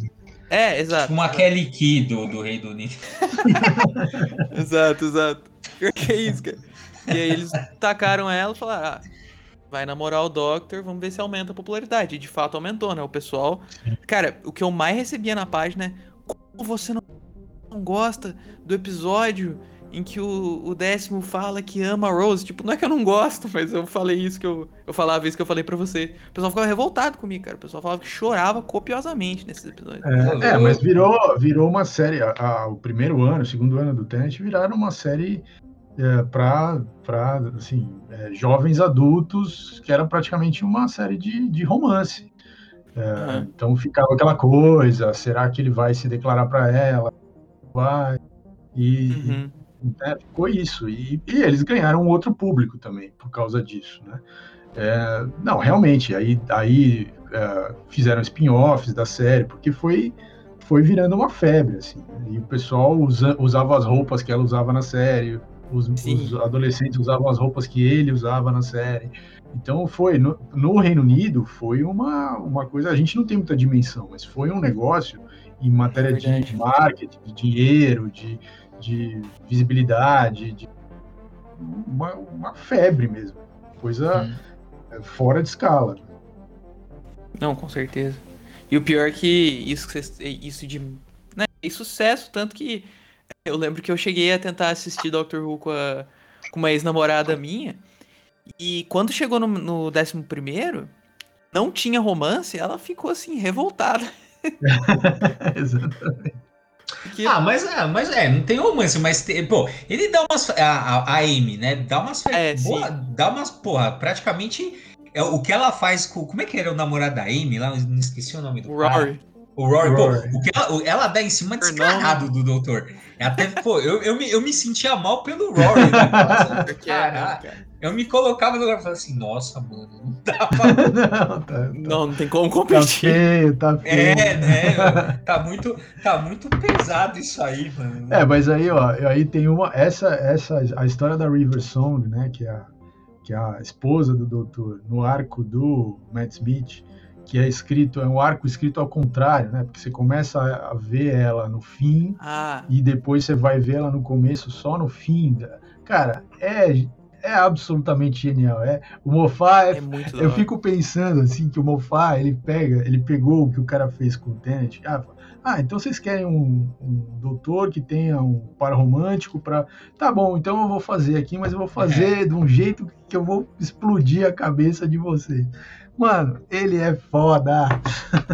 É, exato. Tipo uma Kelly Key do, do Rei do Unido. exato, exato. Que isso, cara. E aí eles tacaram ela e falaram: ah, vai namorar o Doctor, vamos ver se aumenta a popularidade. E de fato aumentou, né? O pessoal. Cara, o que eu mais recebia na página é: como você não gosta do episódio em que o, o, décimo fala que ama a Rose. Tipo, não é que eu não gosto, mas eu falei isso que eu, eu falava isso que eu falei para você. O pessoal ficava revoltado comigo, cara. O pessoal falava que chorava copiosamente nesses episódios. É, é mas virou, virou uma série. A, a, o primeiro ano, o segundo ano do Tenet viraram uma série é, para assim, é, jovens adultos, que era praticamente uma série de, de romance. É, uhum. Então ficava aquela coisa: será que ele vai se declarar para ela? Vai. E, uhum. Né? Ficou isso. E, e, eles ganharam outro público também por causa disso. Né? É, não, realmente, aí, aí é, fizeram spin-offs da série, porque foi, foi virando uma febre. Assim, né? E o pessoal usa, usava as roupas que ela usava na série, os, os, adolescentes usavam as roupas que ele usava na série. Então foi no, no, Reino Unido foi uma, uma coisa a gente não tem muita dimensão, mas foi um negócio em matéria de marketing, de dinheiro, de, de visibilidade, de uma, uma febre mesmo, coisa hum. fora de escala. Não, com certeza. E o pior é que isso, isso de né, é sucesso, tanto que eu lembro que eu cheguei a tentar assistir Doctor Who com, a, com uma ex-namorada minha, e quando chegou no, no décimo primeiro, não tinha romance, ela ficou assim, revoltada. Exatamente. Que... Ah, mas, é, mas é, não tem romance, mas tem, pô, ele dá umas. A, a, a Amy, né? Dá umas. É, boa, dá umas, porra, praticamente. É, o que ela faz com. Como é que era o namorado da Amy lá? Não esqueci o nome do Rory. Cara. O Rory, Rory. pô, o que ela, ela dá em cima descarado do doutor. Até, pô, eu, eu, me, eu me sentia mal pelo Rory. Né? Nossa, cara. Eu me colocava no lugar e falava assim, nossa, mano, não dá pra... não, tá, tá, não, não tem como competir. Tá feio, tá feio. É, né? Tá muito, tá muito pesado isso aí, mano. É, mas aí, ó, aí tem uma. Essa, essa, a história da River Song, né? Que é a, que é a esposa do doutor, no arco do Matt Smith, que é escrito, é um arco escrito ao contrário, né? Porque você começa a ver ela no fim ah. e depois você vai ver ela no começo só no fim. Cara, é é absolutamente genial. É, o Mofá, é, é muito eu fico pensando assim que o Mofá ele pega, ele pegou o que o cara fez com o Tenet. Ah, ah então vocês querem um, um doutor que tenha um par romântico para, tá bom, então eu vou fazer aqui, mas eu vou fazer é. de um jeito que eu vou explodir a cabeça de vocês. Mano, ele é foda.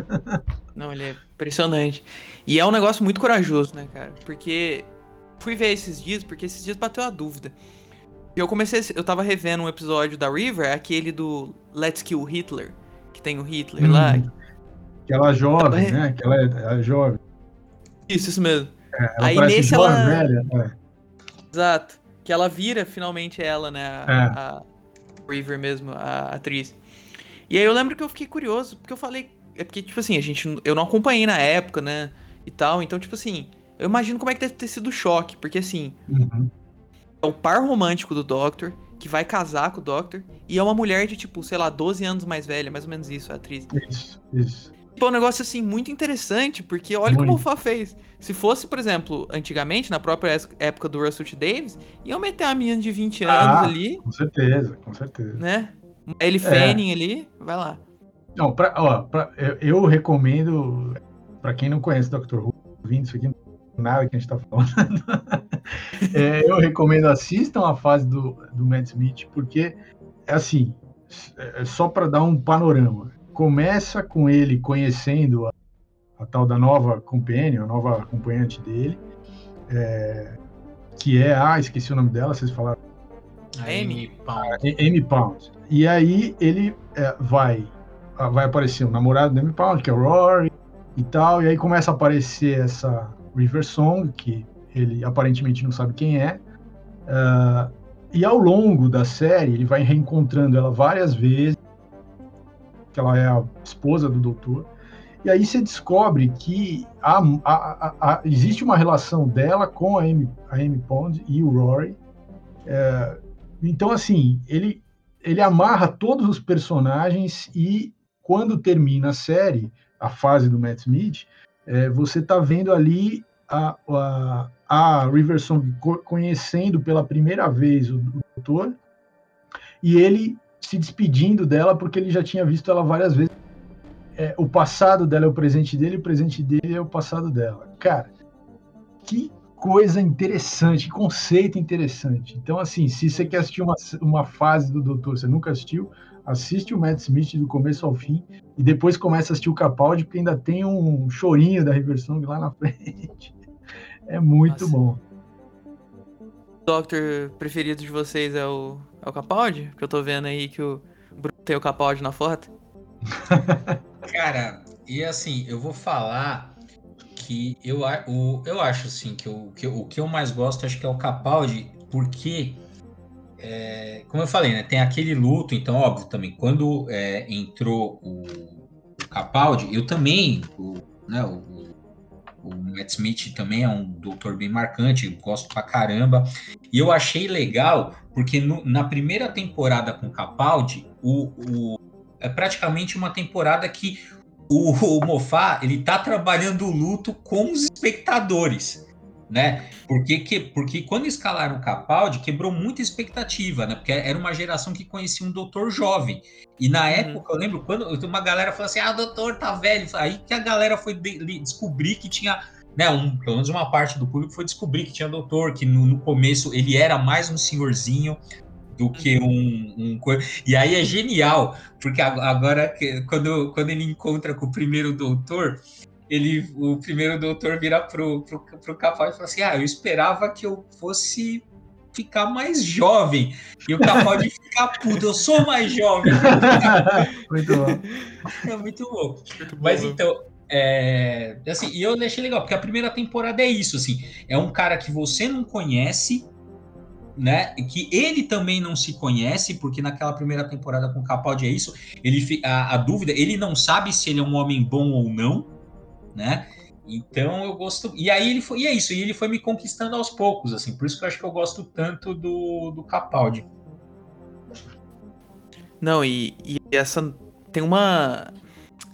Não, ele é impressionante. E é um negócio muito corajoso, né, cara? Porque fui ver esses dias, porque esses dias bateu a dúvida. E eu comecei, eu tava revendo um episódio da River, aquele do Let's Kill Hitler, que tem o Hitler hum, lá. Aquela jovem, né? Aquela é, é jovem. Isso, isso mesmo. É, ela Aí nesse ela. Velha, é. Exato. Que ela vira finalmente ela, né? A, é. a River mesmo, a atriz. E aí eu lembro que eu fiquei curioso, porque eu falei. É porque, tipo assim, a gente. Eu não acompanhei na época, né? E tal. Então, tipo assim, eu imagino como é que deve ter sido o choque. Porque assim. Uhum é o par romântico do Doctor, que vai casar com o Doctor, e é uma mulher de, tipo, sei lá, 12 anos mais velha, mais ou menos isso, a atriz. Isso, isso. Tipo, é um negócio, assim, muito interessante, porque olha muito. como o Fá fez. Se fosse, por exemplo, antigamente, na própria época do Russell T. Davis, iam meter a menina de 20 anos ah, ali. Com certeza, com certeza. Né? Ele é. Fanning ali, vai lá. Não, pra, ó, pra, eu, eu recomendo, para quem não conhece Dr. Who, vindo isso aqui nada que a gente está falando. é, eu recomendo assistam a fase do, do Matt Smith, porque é assim, é só para dar um panorama. Começa com ele conhecendo a, a, tal da nova companion, a nova acompanhante dele, é, que é, ah, esqueci o nome dela, vocês falaram. Amy Pound. Amy Pound. E aí ele é, vai, vai aparecer o namorado da Amy Pound, que é o Rory e tal, e aí começa a aparecer essa River Song, que ele aparentemente não sabe quem é. Uh, e ao longo da série, ele vai reencontrando ela várias vezes, que ela é a esposa do doutor. E aí você descobre que há, existe uma relação dela com a Amy, Amy Pond e o Rory. É, então, assim, ele, ele amarra todos os personagens e quando termina a série, a fase do Matt Smith, é, você está vendo ali a, a, a River Song conhecendo pela primeira vez o, doutor e ele se despedindo dela porque ele já tinha visto ela várias vezes. É, o passado dela é o presente dele, o presente dele é o passado dela. Cara, que coisa interessante, que conceito interessante. Então, assim, se você quer assistir uma, uma fase do Doutor, você nunca assistiu, assiste o Matt Smith do começo ao fim e depois começa a assistir o Capaldi, porque ainda tem um chorinho da River Song lá na frente. É muito Nossa. bom. O Doctor preferido de vocês é o, é o Capaldi? Que eu tô vendo aí que o Bruno tem o Capaldi na foto. Cara, e assim, eu vou falar que eu, o, eu acho assim que, eu, que o que eu mais gosto acho que é o Capaldi, porque é, como eu falei, né, tem aquele luto, então óbvio também quando é, entrou o, o, Capaldi, eu também, o, né, o, o Matt Smith também é um doutor bem marcante, gosto pra caramba. E eu achei legal, porque no, na primeira temporada com Capaldi, o, o, é praticamente uma temporada que o, o Mofá ele tá trabalhando o luto com os espectadores né? Porque, que, porque quando escalaram o Capaldi, quebrou muita expectativa, né? Porque era uma geração que conhecia um doutor jovem. E na uhum. época, eu lembro quando uma galera falou assim: ah, o doutor tá velho. Aí que a galera foi de, descobrir que tinha. Né, um, pelo menos uma parte do público foi descobrir que tinha doutor, que no, no começo ele era mais um senhorzinho do que uhum. um, um, E aí é genial, porque agora, quando, quando ele encontra com o primeiro doutor, ele, o primeiro doutor vira pro, pro, pro Capaldi e fala assim: Ah, eu esperava que eu fosse ficar mais jovem. E o Capaldi fica puto, eu sou mais jovem. muito bom. É muito bom. Muito Mas bom. então, é, assim, e eu achei legal, porque a primeira temporada é isso, assim, é um cara que você não conhece, né? Que ele também não se conhece, porque naquela primeira temporada com o Capaldi é isso. Ele a, a dúvida, ele não sabe se ele é um homem bom ou não né? Então eu gosto. E aí ele foi. E é isso, e ele foi me conquistando aos poucos, assim. Por isso que eu acho que eu gosto tanto do, do Capaldi. Não, e, e essa. Tem uma.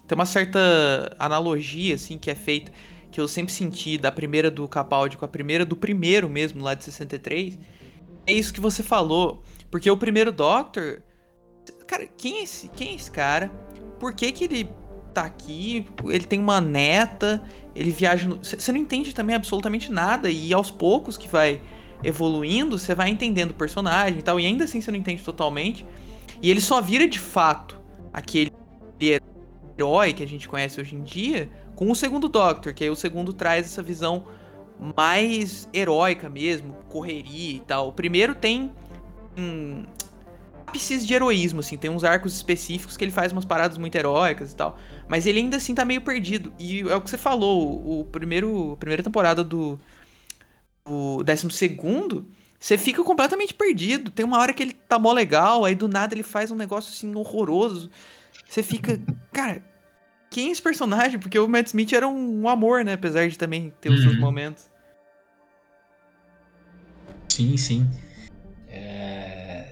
Tem uma certa analogia, assim, que é feita. Que eu sempre senti da primeira do Capaldi com a primeira do primeiro mesmo, lá de 63. É isso que você falou. Porque o primeiro Doctor. Cara, quem é esse, quem é esse cara? Por que, que ele tá aqui, ele tem uma neta, ele viaja. Você no... não entende também absolutamente nada, e aos poucos que vai evoluindo, você vai entendendo o personagem e tal, e ainda assim você não entende totalmente. E ele só vira de fato aquele herói que a gente conhece hoje em dia com o segundo Doctor, que aí o segundo traz essa visão mais heróica mesmo, correria e tal. O primeiro tem um ápices de heroísmo, assim, tem uns arcos específicos que ele faz umas paradas muito heróicas e tal. Mas ele ainda assim tá meio perdido. E é o que você falou, o primeiro, a primeira temporada do, o décimo segundo, você fica completamente perdido. Tem uma hora que ele tá mó legal, aí do nada ele faz um negócio assim horroroso. Você fica, cara, quem é esse personagem? Porque o Matt Smith era um, um amor, né? Apesar de também ter os seus uhum. momentos. Sim, sim. É...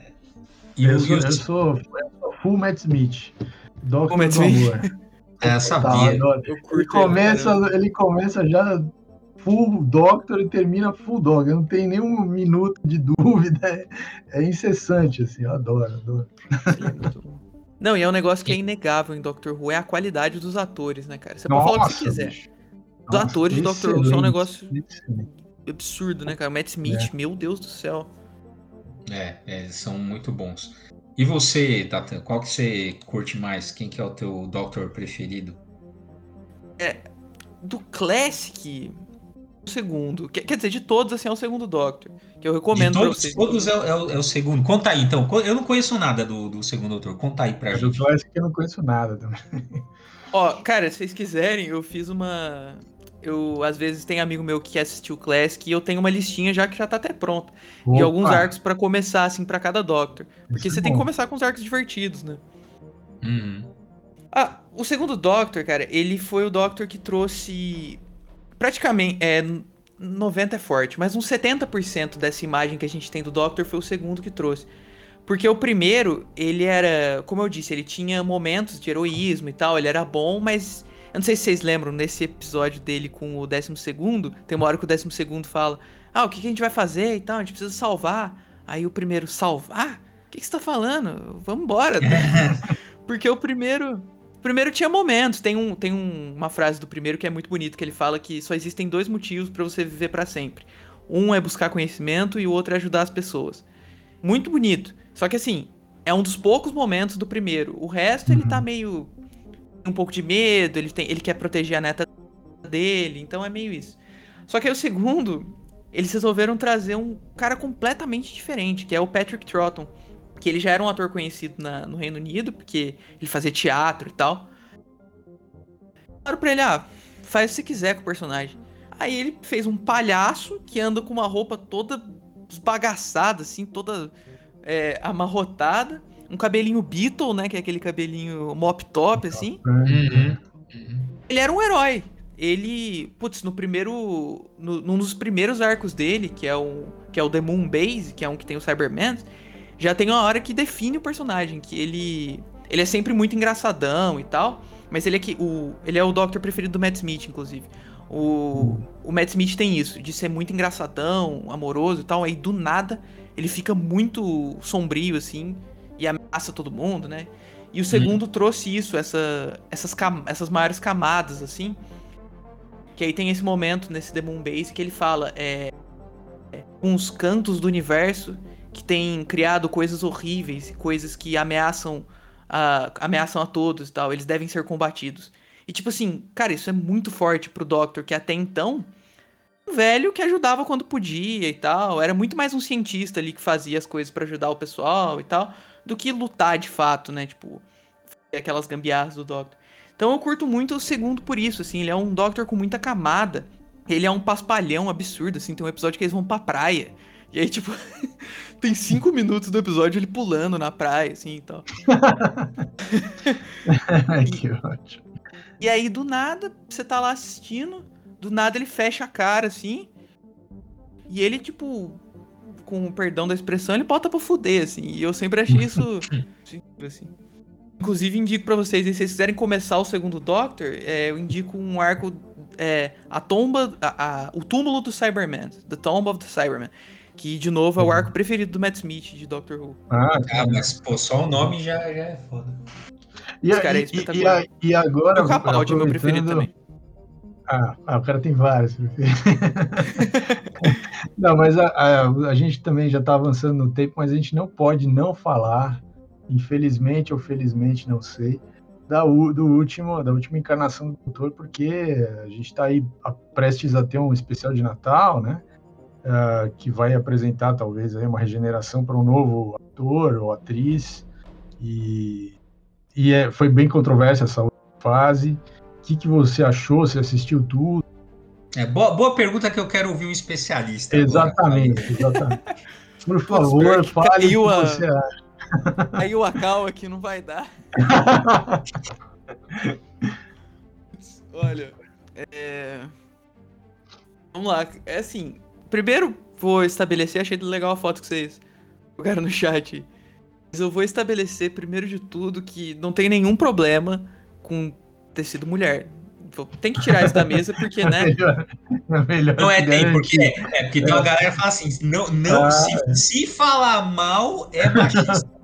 E eu, eu, sou, eu, sou, eu sou full Matt Smith. Doctor Matt Smith. É, sabia. ele, começa, ele começa já full Doctor e termina full Doctor. Não tem nenhum minuto de dúvida. É, é incessante, assim. Eu adoro, adoro. Não, e é um negócio que é inegável em Doctor Who, é a qualidade dos atores, né, cara? Você Nossa, pode falar o que você quiser. Bicho. Os Nossa, atores de Doctor Who são um negócio excelente. Absurdo, né, cara? Matt Smith, é. meu Deus do céu. É, é, são muito bons. E você, Tata, qual que você curte mais? Quem que é o teu Doctor preferido? É, do Classic, o segundo. Quer, dizer, de todos, assim, é o segundo Doctor. Que eu recomendo de todos, pra vocês. Todos é, é, é, o segundo. Conta aí, então. Eu não conheço nada do, do segundo Doutor. Conta aí pra é, gente. Do Classic eu não conheço nada também. Ó, cara, se vocês quiserem, eu fiz uma eu às vezes tem amigo meu que quer assistir o Classic e eu tenho uma listinha já que já tá até pronta. Opa. E alguns arcos para começar, assim, para cada Doctor. Porque Isso você é tem que começar com os arcos divertidos, né? Uhum. Ah, o segundo Doctor, cara, ele foi o Doctor que trouxe. Praticamente. É, 90 é forte, mas uns 70% dessa imagem que a gente tem do Doctor foi o segundo que trouxe. Porque o primeiro, ele era. Como eu disse, ele tinha momentos de heroísmo e tal, ele era bom, mas Eu não sei se vocês lembram, nesse episódio dele com o décimo segundo, tem uma hora que o décimo segundo fala, ah, o que, que a gente vai fazer e tal, a gente precisa salvar. Aí o primeiro, salvar? O que, que você tá falando? Vamos embora. Porque o primeiro... O primeiro tinha momentos. Tem, um, tem um, uma frase do primeiro que é muito bonita, que ele fala que só existem dois motivos para você viver para sempre. Um é buscar conhecimento e o outro é ajudar as pessoas. Muito bonito. Só que assim, é um dos poucos momentos do primeiro. O resto, ele tá uhum. meio. Um pouco de medo, ele, tem, ele quer proteger a neta dele, então é meio isso. Só que aí o segundo, eles resolveram trazer um cara completamente diferente, que é o Patrick Troughton. Que ele já era um ator conhecido na, no Reino Unido, porque ele fazia teatro e tal. Falaram pra ele, ah, faz o que você quiser com o personagem. Aí ele fez um palhaço que anda com uma roupa toda esbagaçada, assim, toda é, amarrotada, um cabelinho Beatle, né? Que é aquele cabelinho mop top, assim. Uhum. Ele era um herói. Ele, putz, no primeiro, no, num dos primeiros arcos dele, que é o que é o The Moon Base, que é um que tem o Cyberman, já tem uma hora que define o personagem, que ele ele é sempre muito engraçadão e tal, mas ele é que o ele é o Doctor preferido do Matt Smith, inclusive. O, o Matt Smith tem isso, de ser muito engraçadão, amoroso e tal, aí do nada ele fica muito sombrio, assim, e ameaça todo mundo, né? E o segundo uhum. trouxe isso, essa, essas, essas maiores camadas, assim. Que aí tem esse momento nesse Demon Base que ele fala é, é, uns cantos do universo que tem criado coisas horríveis, coisas que ameaçam a, ameaçam a todos e tal. Eles devem ser combatidos. E tipo assim, cara, isso é muito forte pro Doctor, que até então velho que ajudava quando podia e tal. Era muito mais um cientista ali que fazia as coisas para ajudar o pessoal e tal, do que lutar de fato, né? Tipo, aquelas gambiarras do Doctor. Então eu curto muito o segundo por isso, assim. Ele é um Doctor com muita camada. Ele é um paspalhão absurdo, assim. Tem um episódio que eles vão pra praia. E aí, tipo, tem cinco minutos do episódio ele pulando na praia, assim e tal. que ótimo. E aí, do nada, você tá lá assistindo do nada ele fecha a cara assim. E ele, tipo, com o perdão da expressão, ele bota pra fuder, assim. E eu sempre achei isso. assim. Inclusive, indico para vocês, se vocês quiserem começar o segundo Doctor, é, eu indico um arco. É, a tomba. A, a, o túmulo do Cyberman. The Tomb of the Cyberman. Que, de novo, é o uhum. arco preferido do Matt Smith de Doctor Who. Ah, ah mas, pô, só o nome já, já é foda. E, a, é e, e, e, agora. O Capaldi é meu preferido também. Ah, ah, o cara tem vários. não, mas a, a, a, gente também já está avançando no tempo, mas a gente não pode não falar, infelizmente ou felizmente, não sei, da, do último, da última encarnação do doutor, porque a gente está aí prestes a ter um especial de Natal, né? Uh, que vai apresentar talvez aí uma regeneração para um novo ator ou atriz e, e é, foi bem controversa essa fase o que, que você achou? Você assistiu tudo? É, boa, boa pergunta que eu quero ouvir um especialista. Exatamente, agora. exatamente. Por favor, fale o que a... você acha. Aí o Akal aqui não vai dar. Olha, é... vamos lá. É assim, primeiro vou estabelecer, achei legal a foto que vocês jogaram no chat. Mas eu vou estabelecer, primeiro de tudo, que não tem nenhum problema com ter sido mulher. Tem que tirar isso da mesa, porque, né? melhor, melhor não é, tem, porque, é, porque tem uma galera que fala assim: não, não ah, se, é. se falar mal é machista.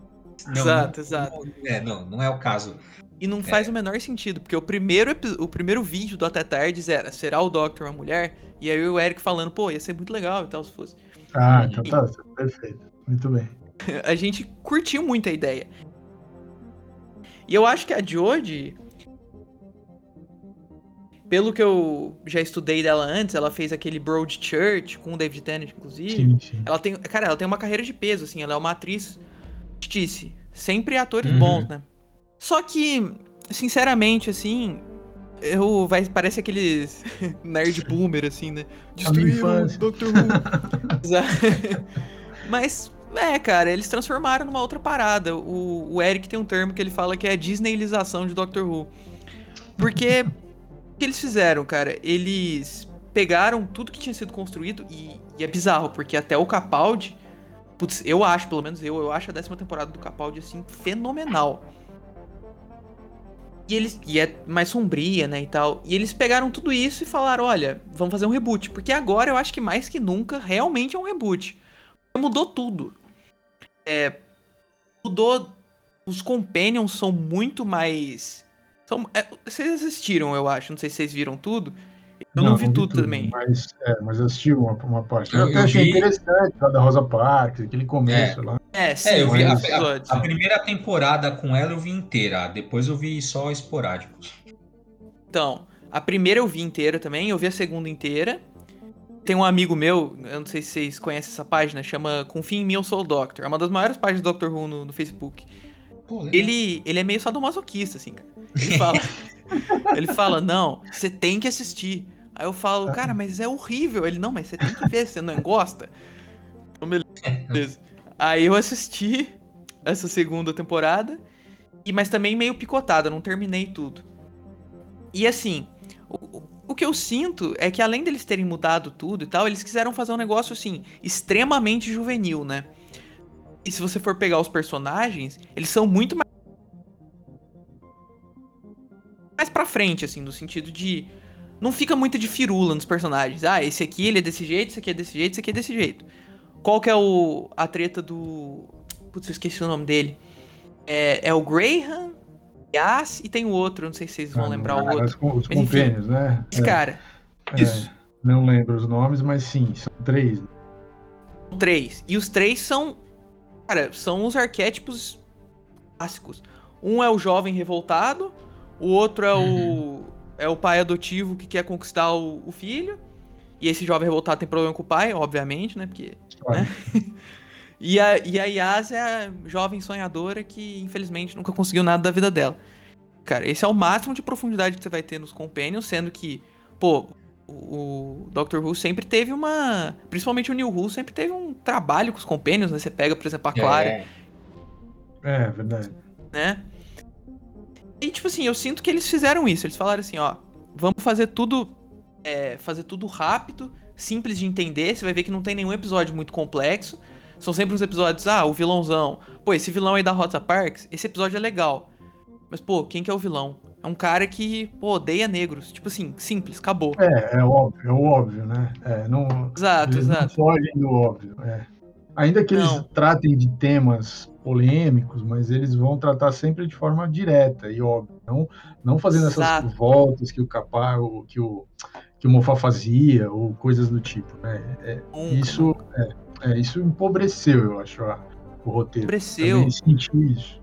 Não, exato, não, exato. Não, é, não, não é o caso. E não faz é. o menor sentido, porque o primeiro, o primeiro vídeo do Até Tardes era: será o Doctor uma mulher? E aí o Eric falando, pô, ia ser muito legal e tal, se fosse. Ah, então tá, perfeito. Muito bem. a gente curtiu muito a ideia. E eu acho que a Jodie pelo que eu já estudei dela antes, ela fez aquele Broad Church com o David Tennant, inclusive. Sim, sim. Ela tem, cara, ela tem uma carreira de peso, assim, ela é uma atriz justice. Sempre atores uhum. bons, né? Só que, sinceramente, assim, eu vai parece aqueles nerd boomer assim, né? Destruíram Doctor Who. Mas é, cara, eles transformaram numa outra parada. O, o Eric tem um termo que ele fala que é a Disneylização de Doctor Who. Porque que eles fizeram, cara? Eles pegaram tudo que tinha sido construído e, e é bizarro, porque até o Capaldi. Putz, eu acho, pelo menos eu, eu acho a décima temporada do Capaldi, assim, fenomenal. E eles e é mais sombria, né, e tal. E eles pegaram tudo isso e falaram, olha, vamos fazer um reboot, porque agora eu acho que mais que nunca realmente é um reboot. Mudou tudo. É, mudou os companions são muito mais são, é, vocês assistiram, eu acho, não sei se vocês viram tudo. Eu não, não vi, tudo, tudo, também. Mas, é, mas eu assisti uma, uma parte. Eu, eu até achei vi... interessante, lá da Rosa Parks, aquele começo é. lá. É, sim, é, eu vi a, a, a, primeira temporada com ela eu vi inteira, depois eu vi só esporádicos. Então, a primeira eu vi inteira também, eu vi a segunda inteira. Tem um amigo meu, eu não sei se vocês conhecem essa página, chama Confia em mim, eu sou o Doctor. É uma das maiores páginas do Doctor Who no, no Facebook. Pô, ele, ele é meio sadomasoquista, assim, cara. Ele fala, ele fala, não, você tem que assistir. Aí eu falo, cara, mas é horrível. Ele, não, mas você tem que ver, você não gosta? Então, beleza. Aí eu assisti essa segunda temporada, e mas também meio picotada, não terminei tudo. E assim, o, o que eu sinto é que além deles terem mudado tudo e tal, eles quiseram fazer um negócio assim, extremamente juvenil, né? E se você for pegar os personagens, eles são muito mais mais pra frente, assim, no sentido de. Não fica muito de firula nos personagens. Ah, esse aqui ele é desse jeito, esse aqui é desse jeito, esse aqui é desse jeito. Qual que é o. a treta do. Putz, eu esqueci o nome dele. É, é o Graham, Yas e tem o outro, não sei se vocês vão ah, lembrar o outro. Os, os né? Esse é, cara. É, Isso. Não lembro os nomes, mas sim, são três. Três. E os três são. Cara, são os arquétipos clássicos. Um é o jovem revoltado, o outro é o, uhum. é o pai adotivo que quer conquistar o, o, filho. E esse jovem revoltado tem problema com o pai, obviamente, né? Porque. Né? e, a, e a Yas é a jovem sonhadora que, infelizmente, nunca conseguiu nada da vida dela. Cara, esse é o máximo de profundidade que você vai ter nos Companions, sendo que, pô, o, o Doctor Who sempre teve uma. Principalmente o New Who sempre teve um trabalho com os Companions, né? Você pega, por exemplo, a Clara. É, é verdade. Né? E, tipo assim, eu sinto que eles fizeram isso. Eles falaram assim, ó, vamos fazer tudo. É, fazer tudo rápido, simples de entender. Você vai ver que não tem nenhum episódio muito complexo. São sempre uns episódios, ah, o vilãozão. Pô, esse vilão aí da Rosa Parks, esse episódio é legal. Mas, pô, quem que é o vilão? É um cara que, pô, odeia negros. Tipo assim, simples, acabou. É, é óbvio, é o óbvio, né? É, não, exato, exato. Não fogem do óbvio, é. Ainda que eles não. tratem de temas polêmicos, mas eles vão tratar sempre de forma direta e óbvia, não, não fazendo Exato. essas voltas que o capaz, que o que o Mofá fazia ou coisas do tipo, né? É, isso é, é, isso empobreceu, eu acho, a, o roteiro. Empobreceu. senti isso.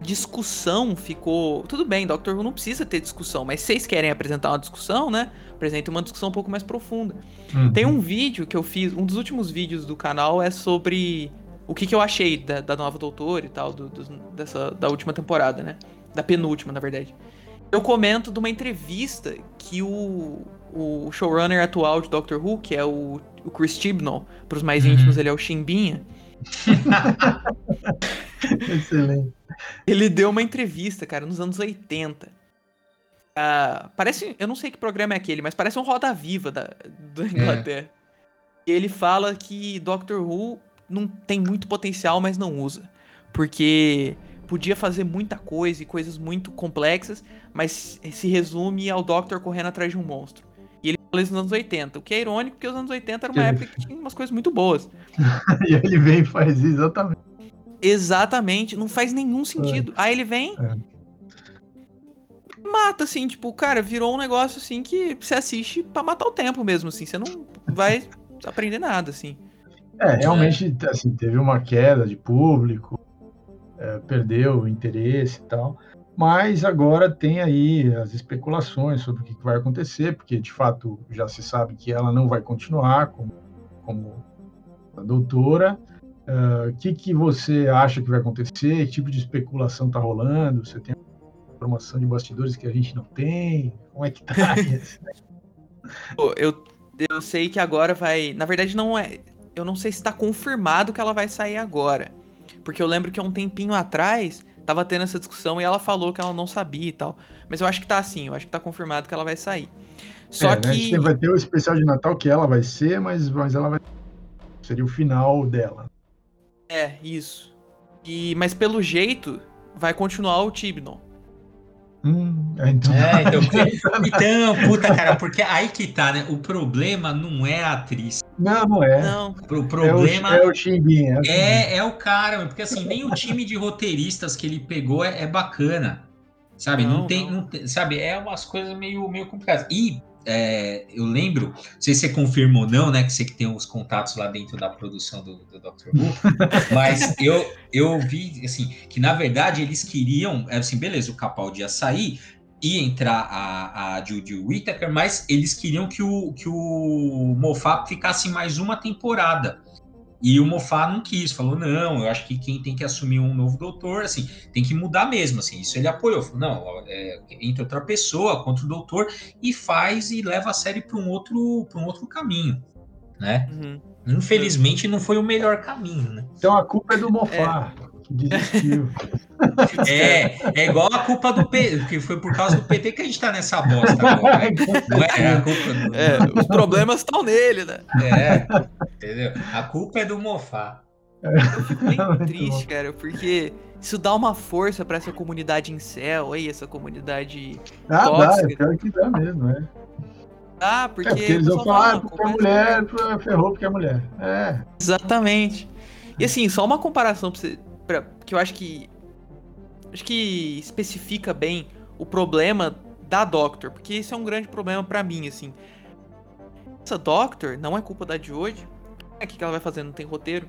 Discussão ficou. Tudo bem, Doctor Who não precisa ter discussão, mas vocês querem apresentar uma discussão, né? Apresente uma discussão um pouco mais profunda. Uhum. Tem um vídeo que eu fiz, um dos últimos vídeos do canal é sobre o que, que eu achei da, da nova doutora e tal, do, do, dessa, da última temporada, né? Da penúltima, na verdade. Eu comento de uma entrevista que o, o showrunner atual de Doctor Who, que é o, o Chris Chibnall, para os mais uhum. íntimos, ele é o Chimbinha. Excelente. Ele deu uma entrevista, cara, nos anos 80 Uh, parece. Eu não sei que programa é aquele, mas parece um Roda Viva da, da é. Inglaterra. É. E ele fala que Doctor Who não tem muito potencial, mas não usa. Porque podia fazer muita coisa e coisas muito complexas, mas se resume ao Doctor correndo atrás de um monstro. E ele fala isso nos anos 80, o que é irônico, porque os anos 80 era uma época que tinha umas coisas muito boas. e ele vem e faz exatamente. Exatamente, não faz nenhum sentido. É. Aí ele vem, é mata, assim, tipo, cara, virou um negócio assim que você assiste para matar o tempo mesmo, assim, você não vai aprender nada, assim. É, realmente, assim, teve uma queda de público, é, perdeu o interesse e tal, mas agora tem aí as especulações sobre o que vai acontecer, porque de fato já se sabe que ela não vai continuar como, como a doutora. O uh, que, que você acha que vai acontecer? Que tipo de especulação está rolando? Você tem informação de bastidores que a gente não tem? Como é que tá isso? eu, eu sei que agora vai. Na verdade, não é. Eu não sei se tá confirmado que ela vai sair agora. Porque eu lembro que há um tempinho atrás tava tendo essa discussão e ela falou que ela não sabia e tal. Mas eu acho que tá assim, eu acho que tá confirmado que ela vai sair. Só é, né? que. Vai ter o especial de Natal que ela vai ser, mas, mas ela vai. Seria o final dela. É, isso. E, mas pelo jeito, vai continuar o Tibnon. Hum, então... É, então, então, puta, cara, porque aí que tá, né? O problema não é a atriz. Não, não é. Não. O problema é o, é o Chimbinha. É, é o cara, porque assim, nem o time de roteiristas que ele pegou é, é bacana. Sabe? Não, não tem, não. não sabe? É umas coisas meio, meio complicadas. E é, eu lembro, não sei se você confirma ou não, né? Que você que tem os contatos lá dentro da produção do, do Dr. Who, mas eu, eu vi assim que na verdade eles queriam, assim, beleza, o Capaldi ia sair, ia entrar a, a Judy Whittaker, mas eles queriam que o, que o Moffat ficasse mais uma temporada. E o Mofá não quis, falou: não, eu acho que quem tem que assumir um novo doutor, assim, tem que mudar mesmo, assim. Isso ele apoiou, falou: não, é, entra outra pessoa contra o doutor e faz e leva a série para um outro para um outro caminho, né? Uhum. Infelizmente não foi o melhor caminho, né? Então a culpa é do Mofá. É desistiu. É, é igual a culpa do PT, que foi por causa do PT que a gente tá nessa bosta agora. Né? Não é a culpa do... é, os problemas estão nele, né? É, entendeu? A culpa é do Mofá. Eu fico bem triste, cara, porque isso dá uma força para essa comunidade em céu, aí, essa comunidade. Ah, tóxica. dá, é pior que dá mesmo, é. Ah, porque. É porque eles vão falar, ah, porque é mulher, ferrou porque é mulher. É. Exatamente. E assim, só uma comparação pra você pra, que eu acho que acho que especifica bem o problema da Doctor, porque isso é um grande problema para mim, assim. Essa Doctor não é culpa da de hoje. O que ela vai fazer? Não tem roteiro.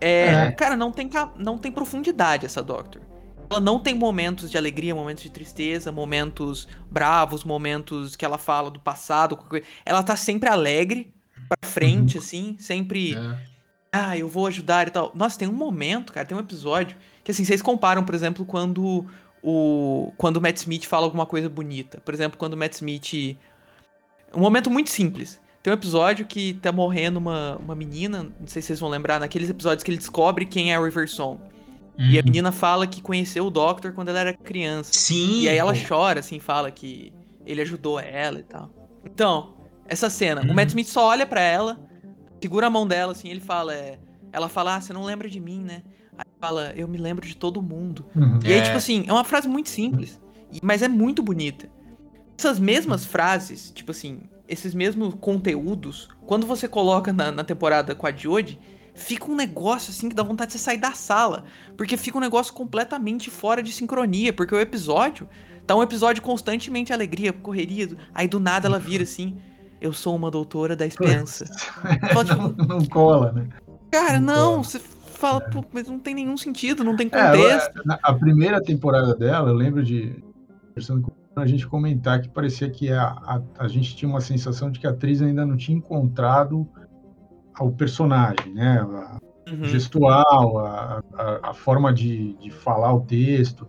É, é. Cara, não tem, não tem profundidade essa Doctor. Ela não tem momentos de alegria, momentos de tristeza, momentos bravos, momentos que ela fala do passado. Ela tá sempre alegre, pra frente, uhum. assim, sempre é ah, eu vou ajudar e tal. Nossa, tem um momento, cara, tem um episódio que assim, vocês comparam, por exemplo, quando o quando o Matt Smith fala alguma coisa bonita. Por exemplo, quando o Matt Smith um momento muito simples. Tem um episódio que tá morrendo uma, uma menina, não sei se vocês vão lembrar, naqueles episódios que ele descobre quem é a River Song. Uhum. E a uhum. menina fala que conheceu o Doctor quando ela era criança. Sim. E aí ela chora, assim, fala que ele ajudou ela e tal. Então, essa cena, uhum. o Matt Smith só olha para ela, segura a mão dela, assim, ele fala, é, ela fala, ah, você não lembra de mim, né? Aí fala, eu me lembro de todo mundo. Uhum. E aí, é. tipo assim, é uma frase muito simples, mas é muito bonita. Essas mesmas frases, tipo assim, esses mesmos conteúdos, quando você coloca na, na temporada com a Jodie, fica um negócio assim que dá vontade de você sair da sala. Porque fica um negócio completamente fora de sincronia. Porque o episódio tá um episódio constantemente alegria, correria. Aí do nada ela vira assim eu sou uma doutora da esperança. tipo, não cola, né? Cara, não, não você fala, é. mas não tem nenhum sentido, não tem contexto. É, a primeira temporada dela, eu lembro de a gente comentar que parecia que a, a, a, gente tinha uma sensação de que a atriz ainda não tinha encontrado o personagem, né? A, uhum. gestual, a, a, a, forma de, de falar o texto.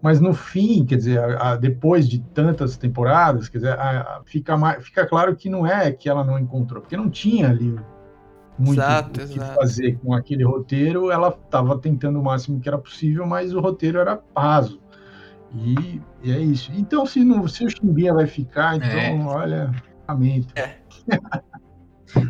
Mas no fim, quer dizer, a, a, depois de tantas temporadas, quer dizer, a, fica, mais, fica claro que não é que ela não encontrou, porque não tinha ali muito exato, o que exato. fazer com aquele roteiro. Ela estava tentando o máximo que era possível, mas o roteiro era raso. E, e é isso. Então, se, não, se o Chimbinha vai ficar, então, é. olha, lamento. É.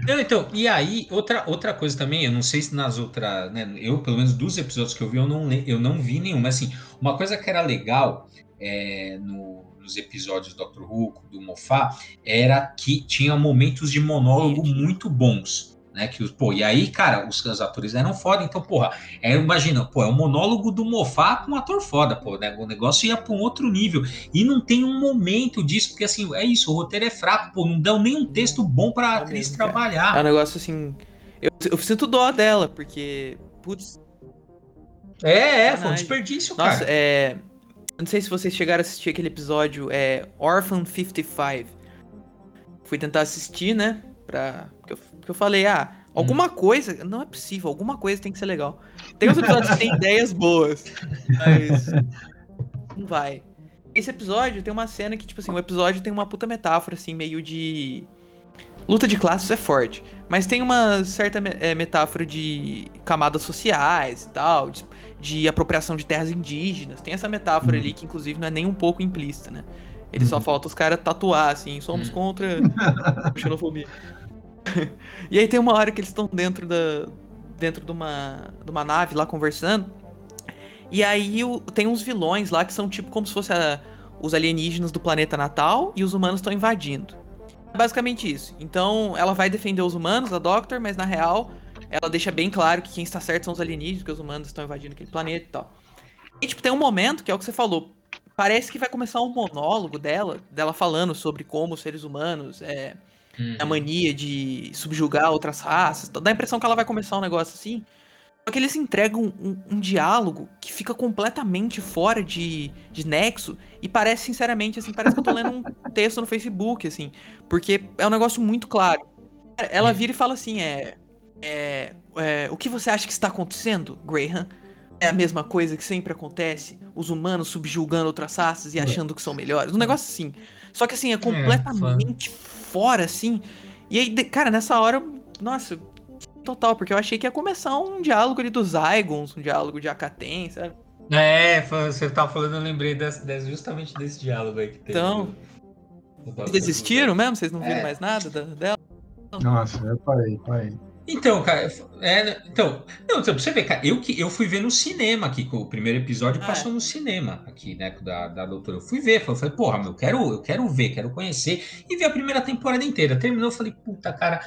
Então, e aí, outra, outra coisa também, eu não sei se nas outras, né, eu, pelo menos dos episódios que eu vi, eu não, eu não vi nenhum, mas assim, uma coisa que era legal é, no, nos episódios do Dr. Who, do Mofá, era que tinha momentos de monólogo muito bons né? Que, pô, e aí, cara, os, os atores eram foda, então, porra, é, imagina, pô, é o um monólogo do Mofá com um ator foda, pô, né? O negócio ia para um outro nível. E não tem um momento disso, porque assim, é isso, o roteiro é fraco, pô, não dão nenhum texto bom pra é atriz mesmo, trabalhar. É um negócio assim. Eu, eu sinto dó dela, porque. Putz. É, é, foi um desperdício, Nossa, cara. é. Não sei se vocês chegaram a assistir aquele episódio, é Orphan 55. Fui tentar assistir, né? Pra. Que eu falei, ah, alguma hum. coisa. Não é possível, alguma coisa tem que ser legal. Tem uns episódios que tem ideias boas. Mas. Não vai. Esse episódio tem uma cena que, tipo assim, o episódio tem uma puta metáfora, assim, meio de. Luta de classes é forte. Mas tem uma certa é, metáfora de camadas sociais e tal, de, de, apropriação de terras indígenas. Tem essa metáfora uhum. ali que, inclusive, não é nem um pouco implícita, né? Ele uhum. só falta os caras tatuar, assim, somos uhum. contra xenofobia. e aí tem uma hora que eles estão dentro da dentro de uma de uma nave lá conversando. E aí o, tem uns vilões lá que são tipo como se fosse os alienígenas do planeta natal e os humanos estão invadindo. É basicamente isso. Então, ela vai defender os humanos, a Doctor, mas na real, ela deixa bem claro que quem está certo são os alienígenas, que os humanos estão invadindo aquele planeta e tal. E, tipo, tem um momento que é o que você falou. Parece que vai começar um monólogo dela, dela falando sobre como os seres humanos é, uhum. a mania de subjugar outras raças. Dá a impressão que ela vai começar um negócio assim. Só que eles entregam um, um, um, diálogo que fica completamente fora de, de nexo e parece, sinceramente, assim, parece que eu tô lendo um texto no Facebook, assim, porque é um negócio muito claro. Ela vira e fala assim, é, é, é o que você acha que está acontecendo, Graham? É a mesma coisa que sempre acontece? Os humanos subjugando outras raças e achando que são melhores? Um negócio assim. Só que assim, é, é completamente fora, assim. E aí, cara, nessa hora, nossa, total, porque eu achei que ia começar um diálogo ali dos Zygons, um diálogo de Akaten, sabe? É, você tava falando, eu lembrei desse, desse, justamente desse diálogo aí que teve. Então. Vocês desistiram mesmo? Vocês não viram é. mais nada dela? Nossa, eu parei, parei. Então, cara, é, então, não, então, pra você ver, cara, eu, que, eu fui ver no cinema aqui, o primeiro episódio ah, passou é. no cinema aqui, né, da, da doutora. Eu fui ver, falei, porra, eu quero, eu quero ver, quero conhecer, e vi a primeira temporada inteira. Terminou, eu falei, puta, cara,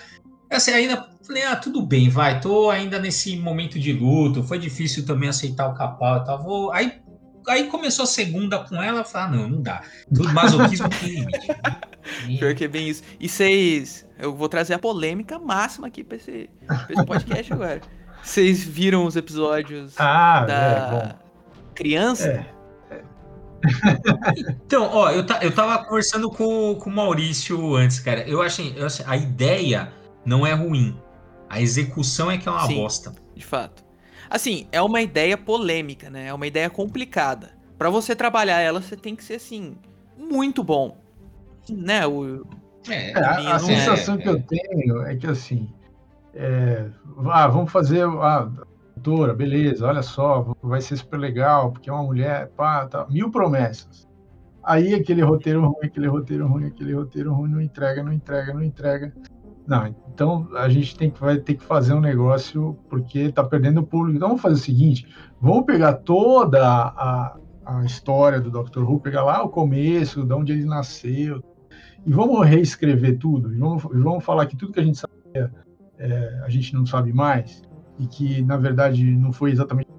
assim, ainda falei, ah, tudo bem, vai, tô ainda nesse momento de luto, foi difícil também aceitar o capau e tal, vou, aí aí começou a segunda com ela, eu falei, ah, não, não dá. Tudo masoquismo tem limite. Pior que é bem isso. E vocês, eu vou trazer a polêmica máxima aqui pra esse, pra esse podcast agora. Vocês viram os episódios ah, da é, criança? É. então, ó, eu, eu tava conversando com, com o Maurício antes, cara. Eu achei, eu achei a ideia não é ruim. A execução é que é uma Sim, bosta. De fato. Assim, é uma ideia polêmica, né? É uma ideia complicada. Para você trabalhar ela, você tem que ser assim muito bom, né? O, é, a, a sensação é, que eu tenho é que assim, é, ah, vamos fazer a ah, doutora, beleza? Olha só, vai ser super legal porque é uma mulher, pá, tá, mil promessas. Aí aquele roteiro ruim, aquele roteiro ruim, aquele roteiro ruim, não entrega, não entrega, não entrega. Não, então a gente tem que, vai ter que fazer um negócio porque está perdendo o público. Então vamos fazer o seguinte: vamos pegar toda a, a história do Dr. Who, pegar lá o começo, de onde ele nasceu, e vamos reescrever tudo. E vamos, vamos falar que tudo que a gente sabia é, a gente não sabe mais, e que na verdade não foi exatamente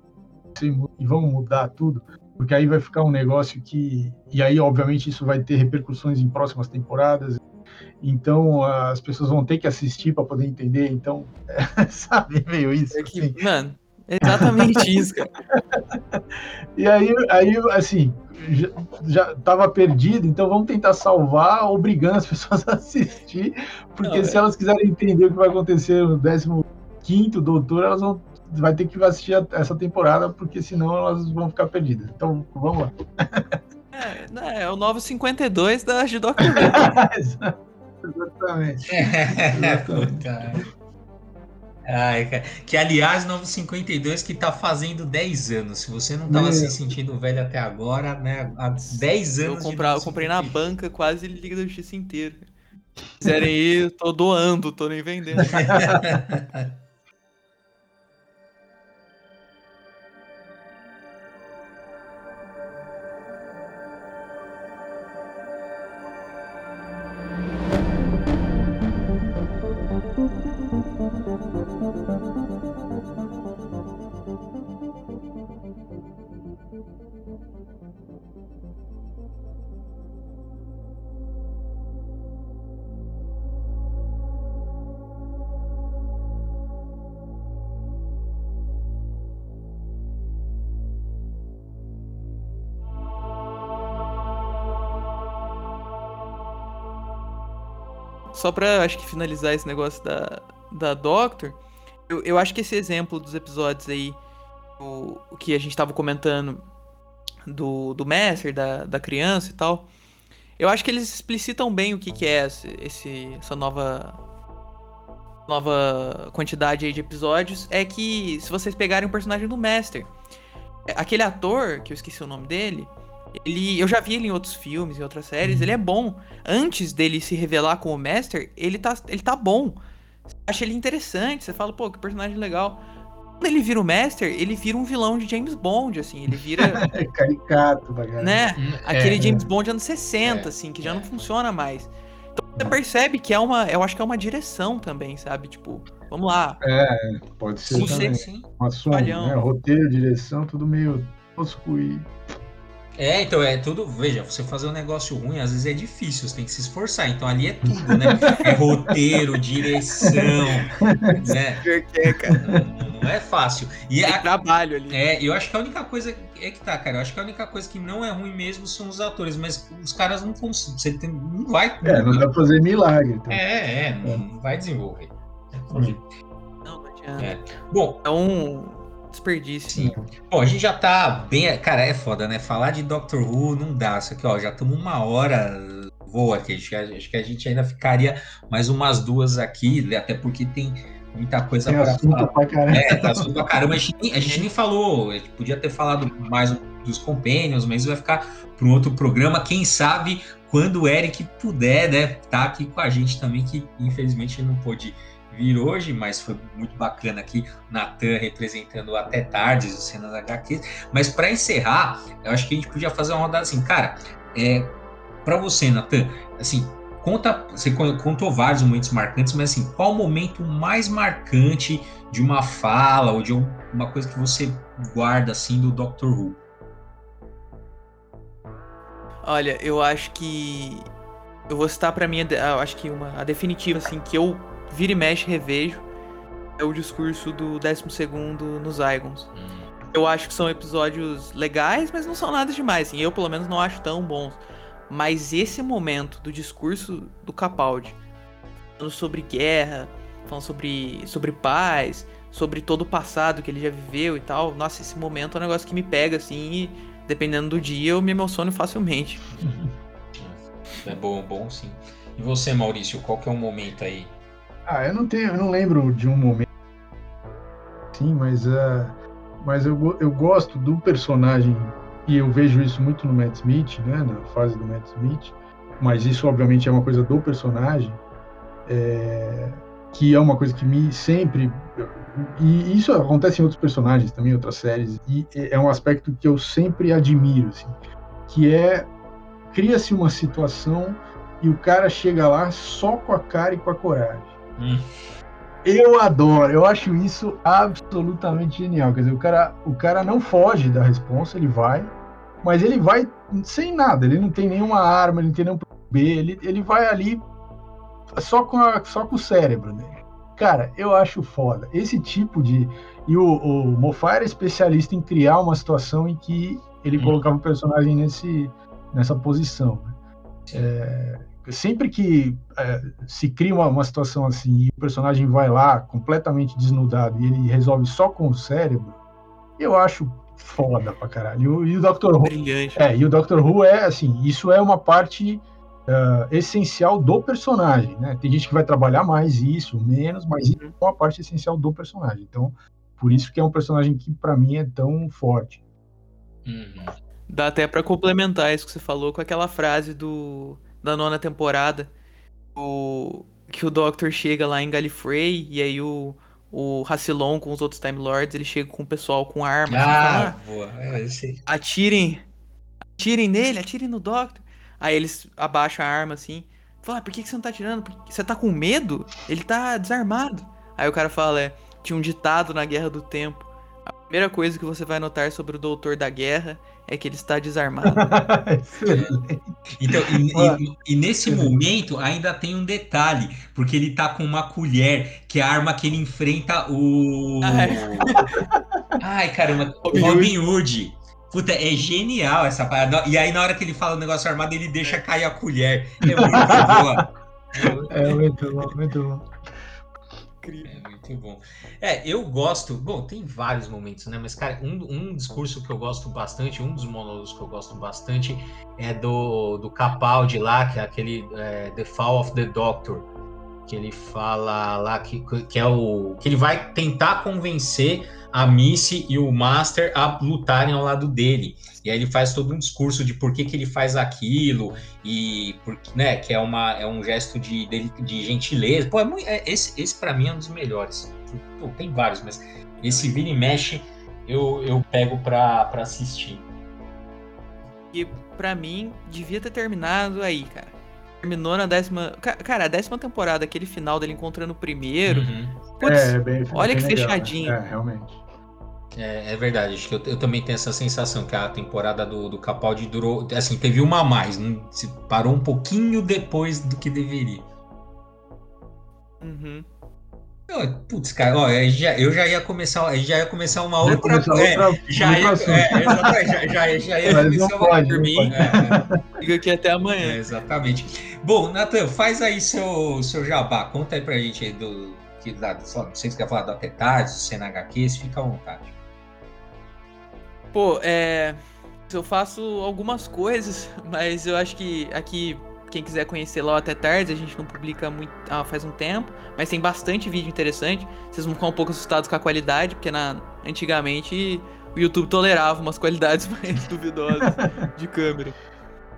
e vamos mudar tudo, porque aí vai ficar um negócio que. E aí, obviamente, isso vai ter repercussões em próximas temporadas então as pessoas vão ter que assistir para poder entender. Então, é, sabe, meio isso. É que, assim. Mano, exatamente isso, cara. e aí, aí assim, já, já tava perdido, então vamos tentar salvar, obrigando as pessoas a assistir, porque Não, se é. elas quiserem entender o que vai acontecer no 15 doutor, elas vão vai ter que assistir essa temporada, porque senão elas vão ficar perdidas. Então, vamos lá. É, né, é o novo 52 da Judoka. Exatamente. Exatamente. Ai, cara. Que aliás, novo 52 que tá fazendo 10 anos. Se você não tava Meu. se sentindo velho até agora, né? Há 10 anos. Eu, comprar, eu comprei na banca quase Liga da Justiça inteira. Se quiserem ir, eu tô doando, tô nem vendendo. só pra, acho que, finalizar esse negócio da, da Doctor, eu, eu acho que esse exemplo dos episódios aí, o, o que a gente tava comentando do, do Master, da, da criança e tal, eu acho que eles explicitam bem o que, que é esse, essa nova nova quantidade aí de episódios. É que se vocês pegarem o personagem do Master, aquele ator, que eu esqueci o nome dele, ele, eu já vi ele em outros filmes, em outras séries, ele é bom. Antes dele se revelar como Master, ele tá, ele tá bom. Você acha ele interessante, você fala, pô, que personagem legal. quando ele vira o Master, ele vira um vilão de James Bond, assim, ele vira. é caricato, bagulho. Né? Aquele é, James Bond anos 60, é, assim, que já não funciona mais. Então você percebe que é uma. Eu acho que é uma direção também, sabe? Tipo, vamos lá. É, pode ser. Sim, também. sim. Uma soma, né? Roteiro, direção, tudo meio tosco e é, então é tudo. Veja, você fazer um negócio ruim às vezes é difícil, você tem que se esforçar. Então ali é tudo, né? É roteiro, direção, né? É, cara. Não, não, é fácil. E é a, trabalho ali. É, eu acho que a única coisa é que tá, cara. Eu acho que a única coisa que não é ruim mesmo são os atores, mas os caras não conseguem. Você tem, não vai. É, não dá pra fazer milagre. Então. É, é, não, não vai desenvolver. Não, não adianta. É. Bom. Então desperdício. Sim. Bom, a gente já tá bem. Cara, é foda, né? Falar de Doctor Who não dá. Isso aqui, ó, já estamos uma hora voa aqui. Acho que, acho que a gente ainda ficaria mais umas duas aqui, até porque tem muita coisa para falar. Pra caramba. É, tá assunto pra caramba. A gente, a gente nem falou, a gente podia ter falado mais dos Companions, mas vai ficar para um outro programa. Quem sabe quando o Eric puder, né, tá aqui com a gente também, que infelizmente não pôde vir hoje, mas foi muito bacana aqui, Natan representando até tardes, os cenas HQs. Mas para encerrar, eu acho que a gente podia fazer uma rodada assim, cara, é, para você, Natan, assim, conta, você contou vários momentos marcantes, mas assim, qual o momento mais marcante de uma fala ou de uma coisa que você guarda assim do Doctor Who? Olha, eu acho que eu vou citar para mim, eu acho que uma a definitiva assim que eu vira e mexe, revejo, é o discurso do 12 nos Zygons. Hum. Eu acho que são episódios legais, mas não são nada demais. Assim, eu, pelo menos, não acho tão bons. Mas esse momento do discurso do Capaldi, falando sobre guerra, falando sobre, sobre paz, sobre todo o passado que ele já viveu e tal. Nossa, esse momento é um negócio que me pega, assim, e dependendo do dia, eu me emociono facilmente. É bom, bom sim. E você, Maurício, qual que é o momento aí ah, eu não tenho, eu não lembro de um momento sim, mas uh, mas eu, eu gosto do personagem e eu vejo isso muito no Matt Smith, né, na fase do Matt Smith, mas isso obviamente é uma coisa do personagem, é, que é uma coisa que me sempre e isso acontece em outros personagens também, outras séries e é um aspecto que eu sempre admiro, assim, que é cria-se uma situação e o cara chega lá só com a cara e com a coragem. Hum. Eu adoro, eu acho isso absolutamente genial. Quer dizer, o cara, o cara não foge da resposta, ele vai, mas ele vai sem nada, ele não tem nenhuma arma, ele não tem nenhum B, ele, ele vai ali só com, a, só com o cérebro dele. Cara, eu acho foda. Esse tipo de. E o, o Moffat era especialista em criar uma situação em que ele hum. colocava o personagem nesse, nessa posição. Né? É, sempre que é, se cria uma, uma, situação assim e o personagem vai lá completamente desnudado e ele resolve só com o cérebro, eu acho foda pra caralho. E, o Dr. Who. É, e o Dr. Who é assim, isso é uma parte uh, essencial do personagem, né? Tem gente que vai trabalhar mais isso, menos, mas isso é uma parte essencial do personagem. Então, por isso que é um personagem que para mim é tão forte. Uhum. Dá até para complementar isso que você falou com aquela frase do da nona temporada, o, que o Doctor chega lá em Gallifrey e aí o, o Rassilon com os outros Time Lords, ele chega com o pessoal com armas. Ah, ah, boa. É, atirem, atirem nele, atirem no Doctor. Aí eles abaixam a arma assim. Fala, por que, que você não tá atirando? Você tá com medo? Ele tá desarmado. Aí o cara fala, é, tinha um ditado na Guerra do Tempo. A primeira coisa que você vai notar sobre o Doutor da Guerra é que ele está desarmado. então, e, e, e, nesse momento ainda tem um detalhe, porque ele tá com uma colher, que é a arma que ele enfrenta o. Ai, caramba, Robin Hood. Puta, é genial essa parada. E aí, na hora que ele fala o negócio armado, ele deixa cair a colher. É muito boa. É muito bom, muito bom. É muito bom. É, eu gosto. Bom, tem vários momentos, né? Mas, cara, um, um discurso que eu gosto bastante, um dos monólogos que eu gosto bastante é do, do Capaldi lá, que é aquele é, The Fall of the Doctor. Que ele fala lá que, que é o. que ele vai tentar convencer a Missy e o Master a lutarem ao lado dele. E aí ele faz todo um discurso de por que, que ele faz aquilo e porque, né, que é uma é um gesto de, de, de gentileza. Pô, é muito, é, esse esse para mim é um dos melhores. Pô, tem vários, mas esse vira e mexe eu, eu pego pra assistir. E pra mim, devia ter terminado aí, cara. Terminou na décima. Cara, a décima temporada, aquele final dele encontrando o primeiro. Uhum. Putz, é, bem, olha bem que legal, né? fechadinho. Né? É, realmente. É, é, verdade, acho que eu, eu, também tenho essa sensação que a temporada do, do Capaldi durou. Assim, teve uma a mais, não, se parou um pouquinho depois do que deveria. Uhum. Putz, cara, ó, eu já, eu já ia começar, já ia começar uma outra, é, já, ia, é, já, já, já ia Mas começar uma pode, por mim. É, Fica aqui até amanhã. É, exatamente. Bom, Natan, faz aí seu, seu jabá, conta aí pra gente aí do que da, não sei se quer falar da Tetades, do CNHQs, fica à vontade. Pô, é, eu faço algumas coisas, mas eu acho que aqui quem quiser conhecer lá até tarde, a gente não publica muito ah, faz um tempo, mas tem bastante vídeo interessante. Vocês vão ficar um pouco assustados com a qualidade, porque na, antigamente o YouTube tolerava umas qualidades mais duvidosas de câmera.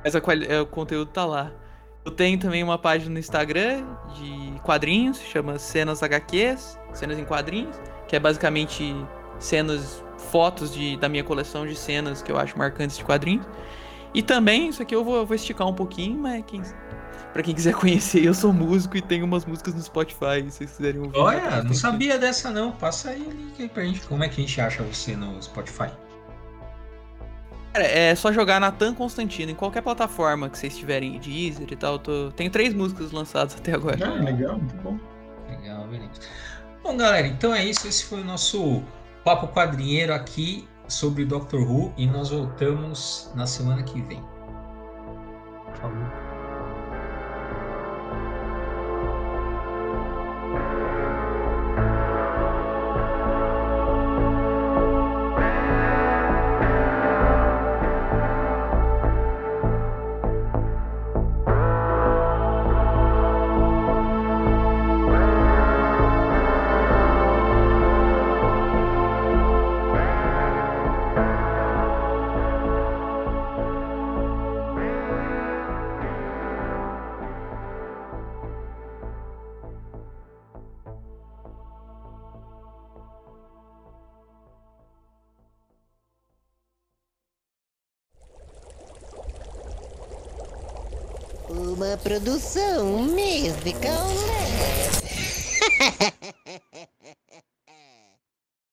Mas quali é, o conteúdo tá lá. Eu tenho também uma página no Instagram de quadrinhos, chama Cenas HQs, Cenas em Quadrinhos, que é basicamente cenas, fotos de, da minha coleção de cenas que eu acho marcantes de quadrinhos. E também, isso aqui eu vou, vou esticar um pouquinho, mas quem, pra quem quiser conhecer, eu sou músico e tenho umas músicas no Spotify, se vocês quiserem ouvir. Olha, não sabia dessa não. Passa aí o link aí pra gente. Como é que a gente acha você no Spotify? Cara, é só jogar Natan Constantino em qualquer plataforma que vocês tiverem, Deezer e tal. Tô... Tenho três músicas lançadas até agora. Ah, legal, muito bom. Legal, beleza. Bom, galera, então é isso. Esse foi o nosso Papo Quadrinheiro aqui sobre Doctor Who e nós voltamos na semana que vem. Falou. Produção musical.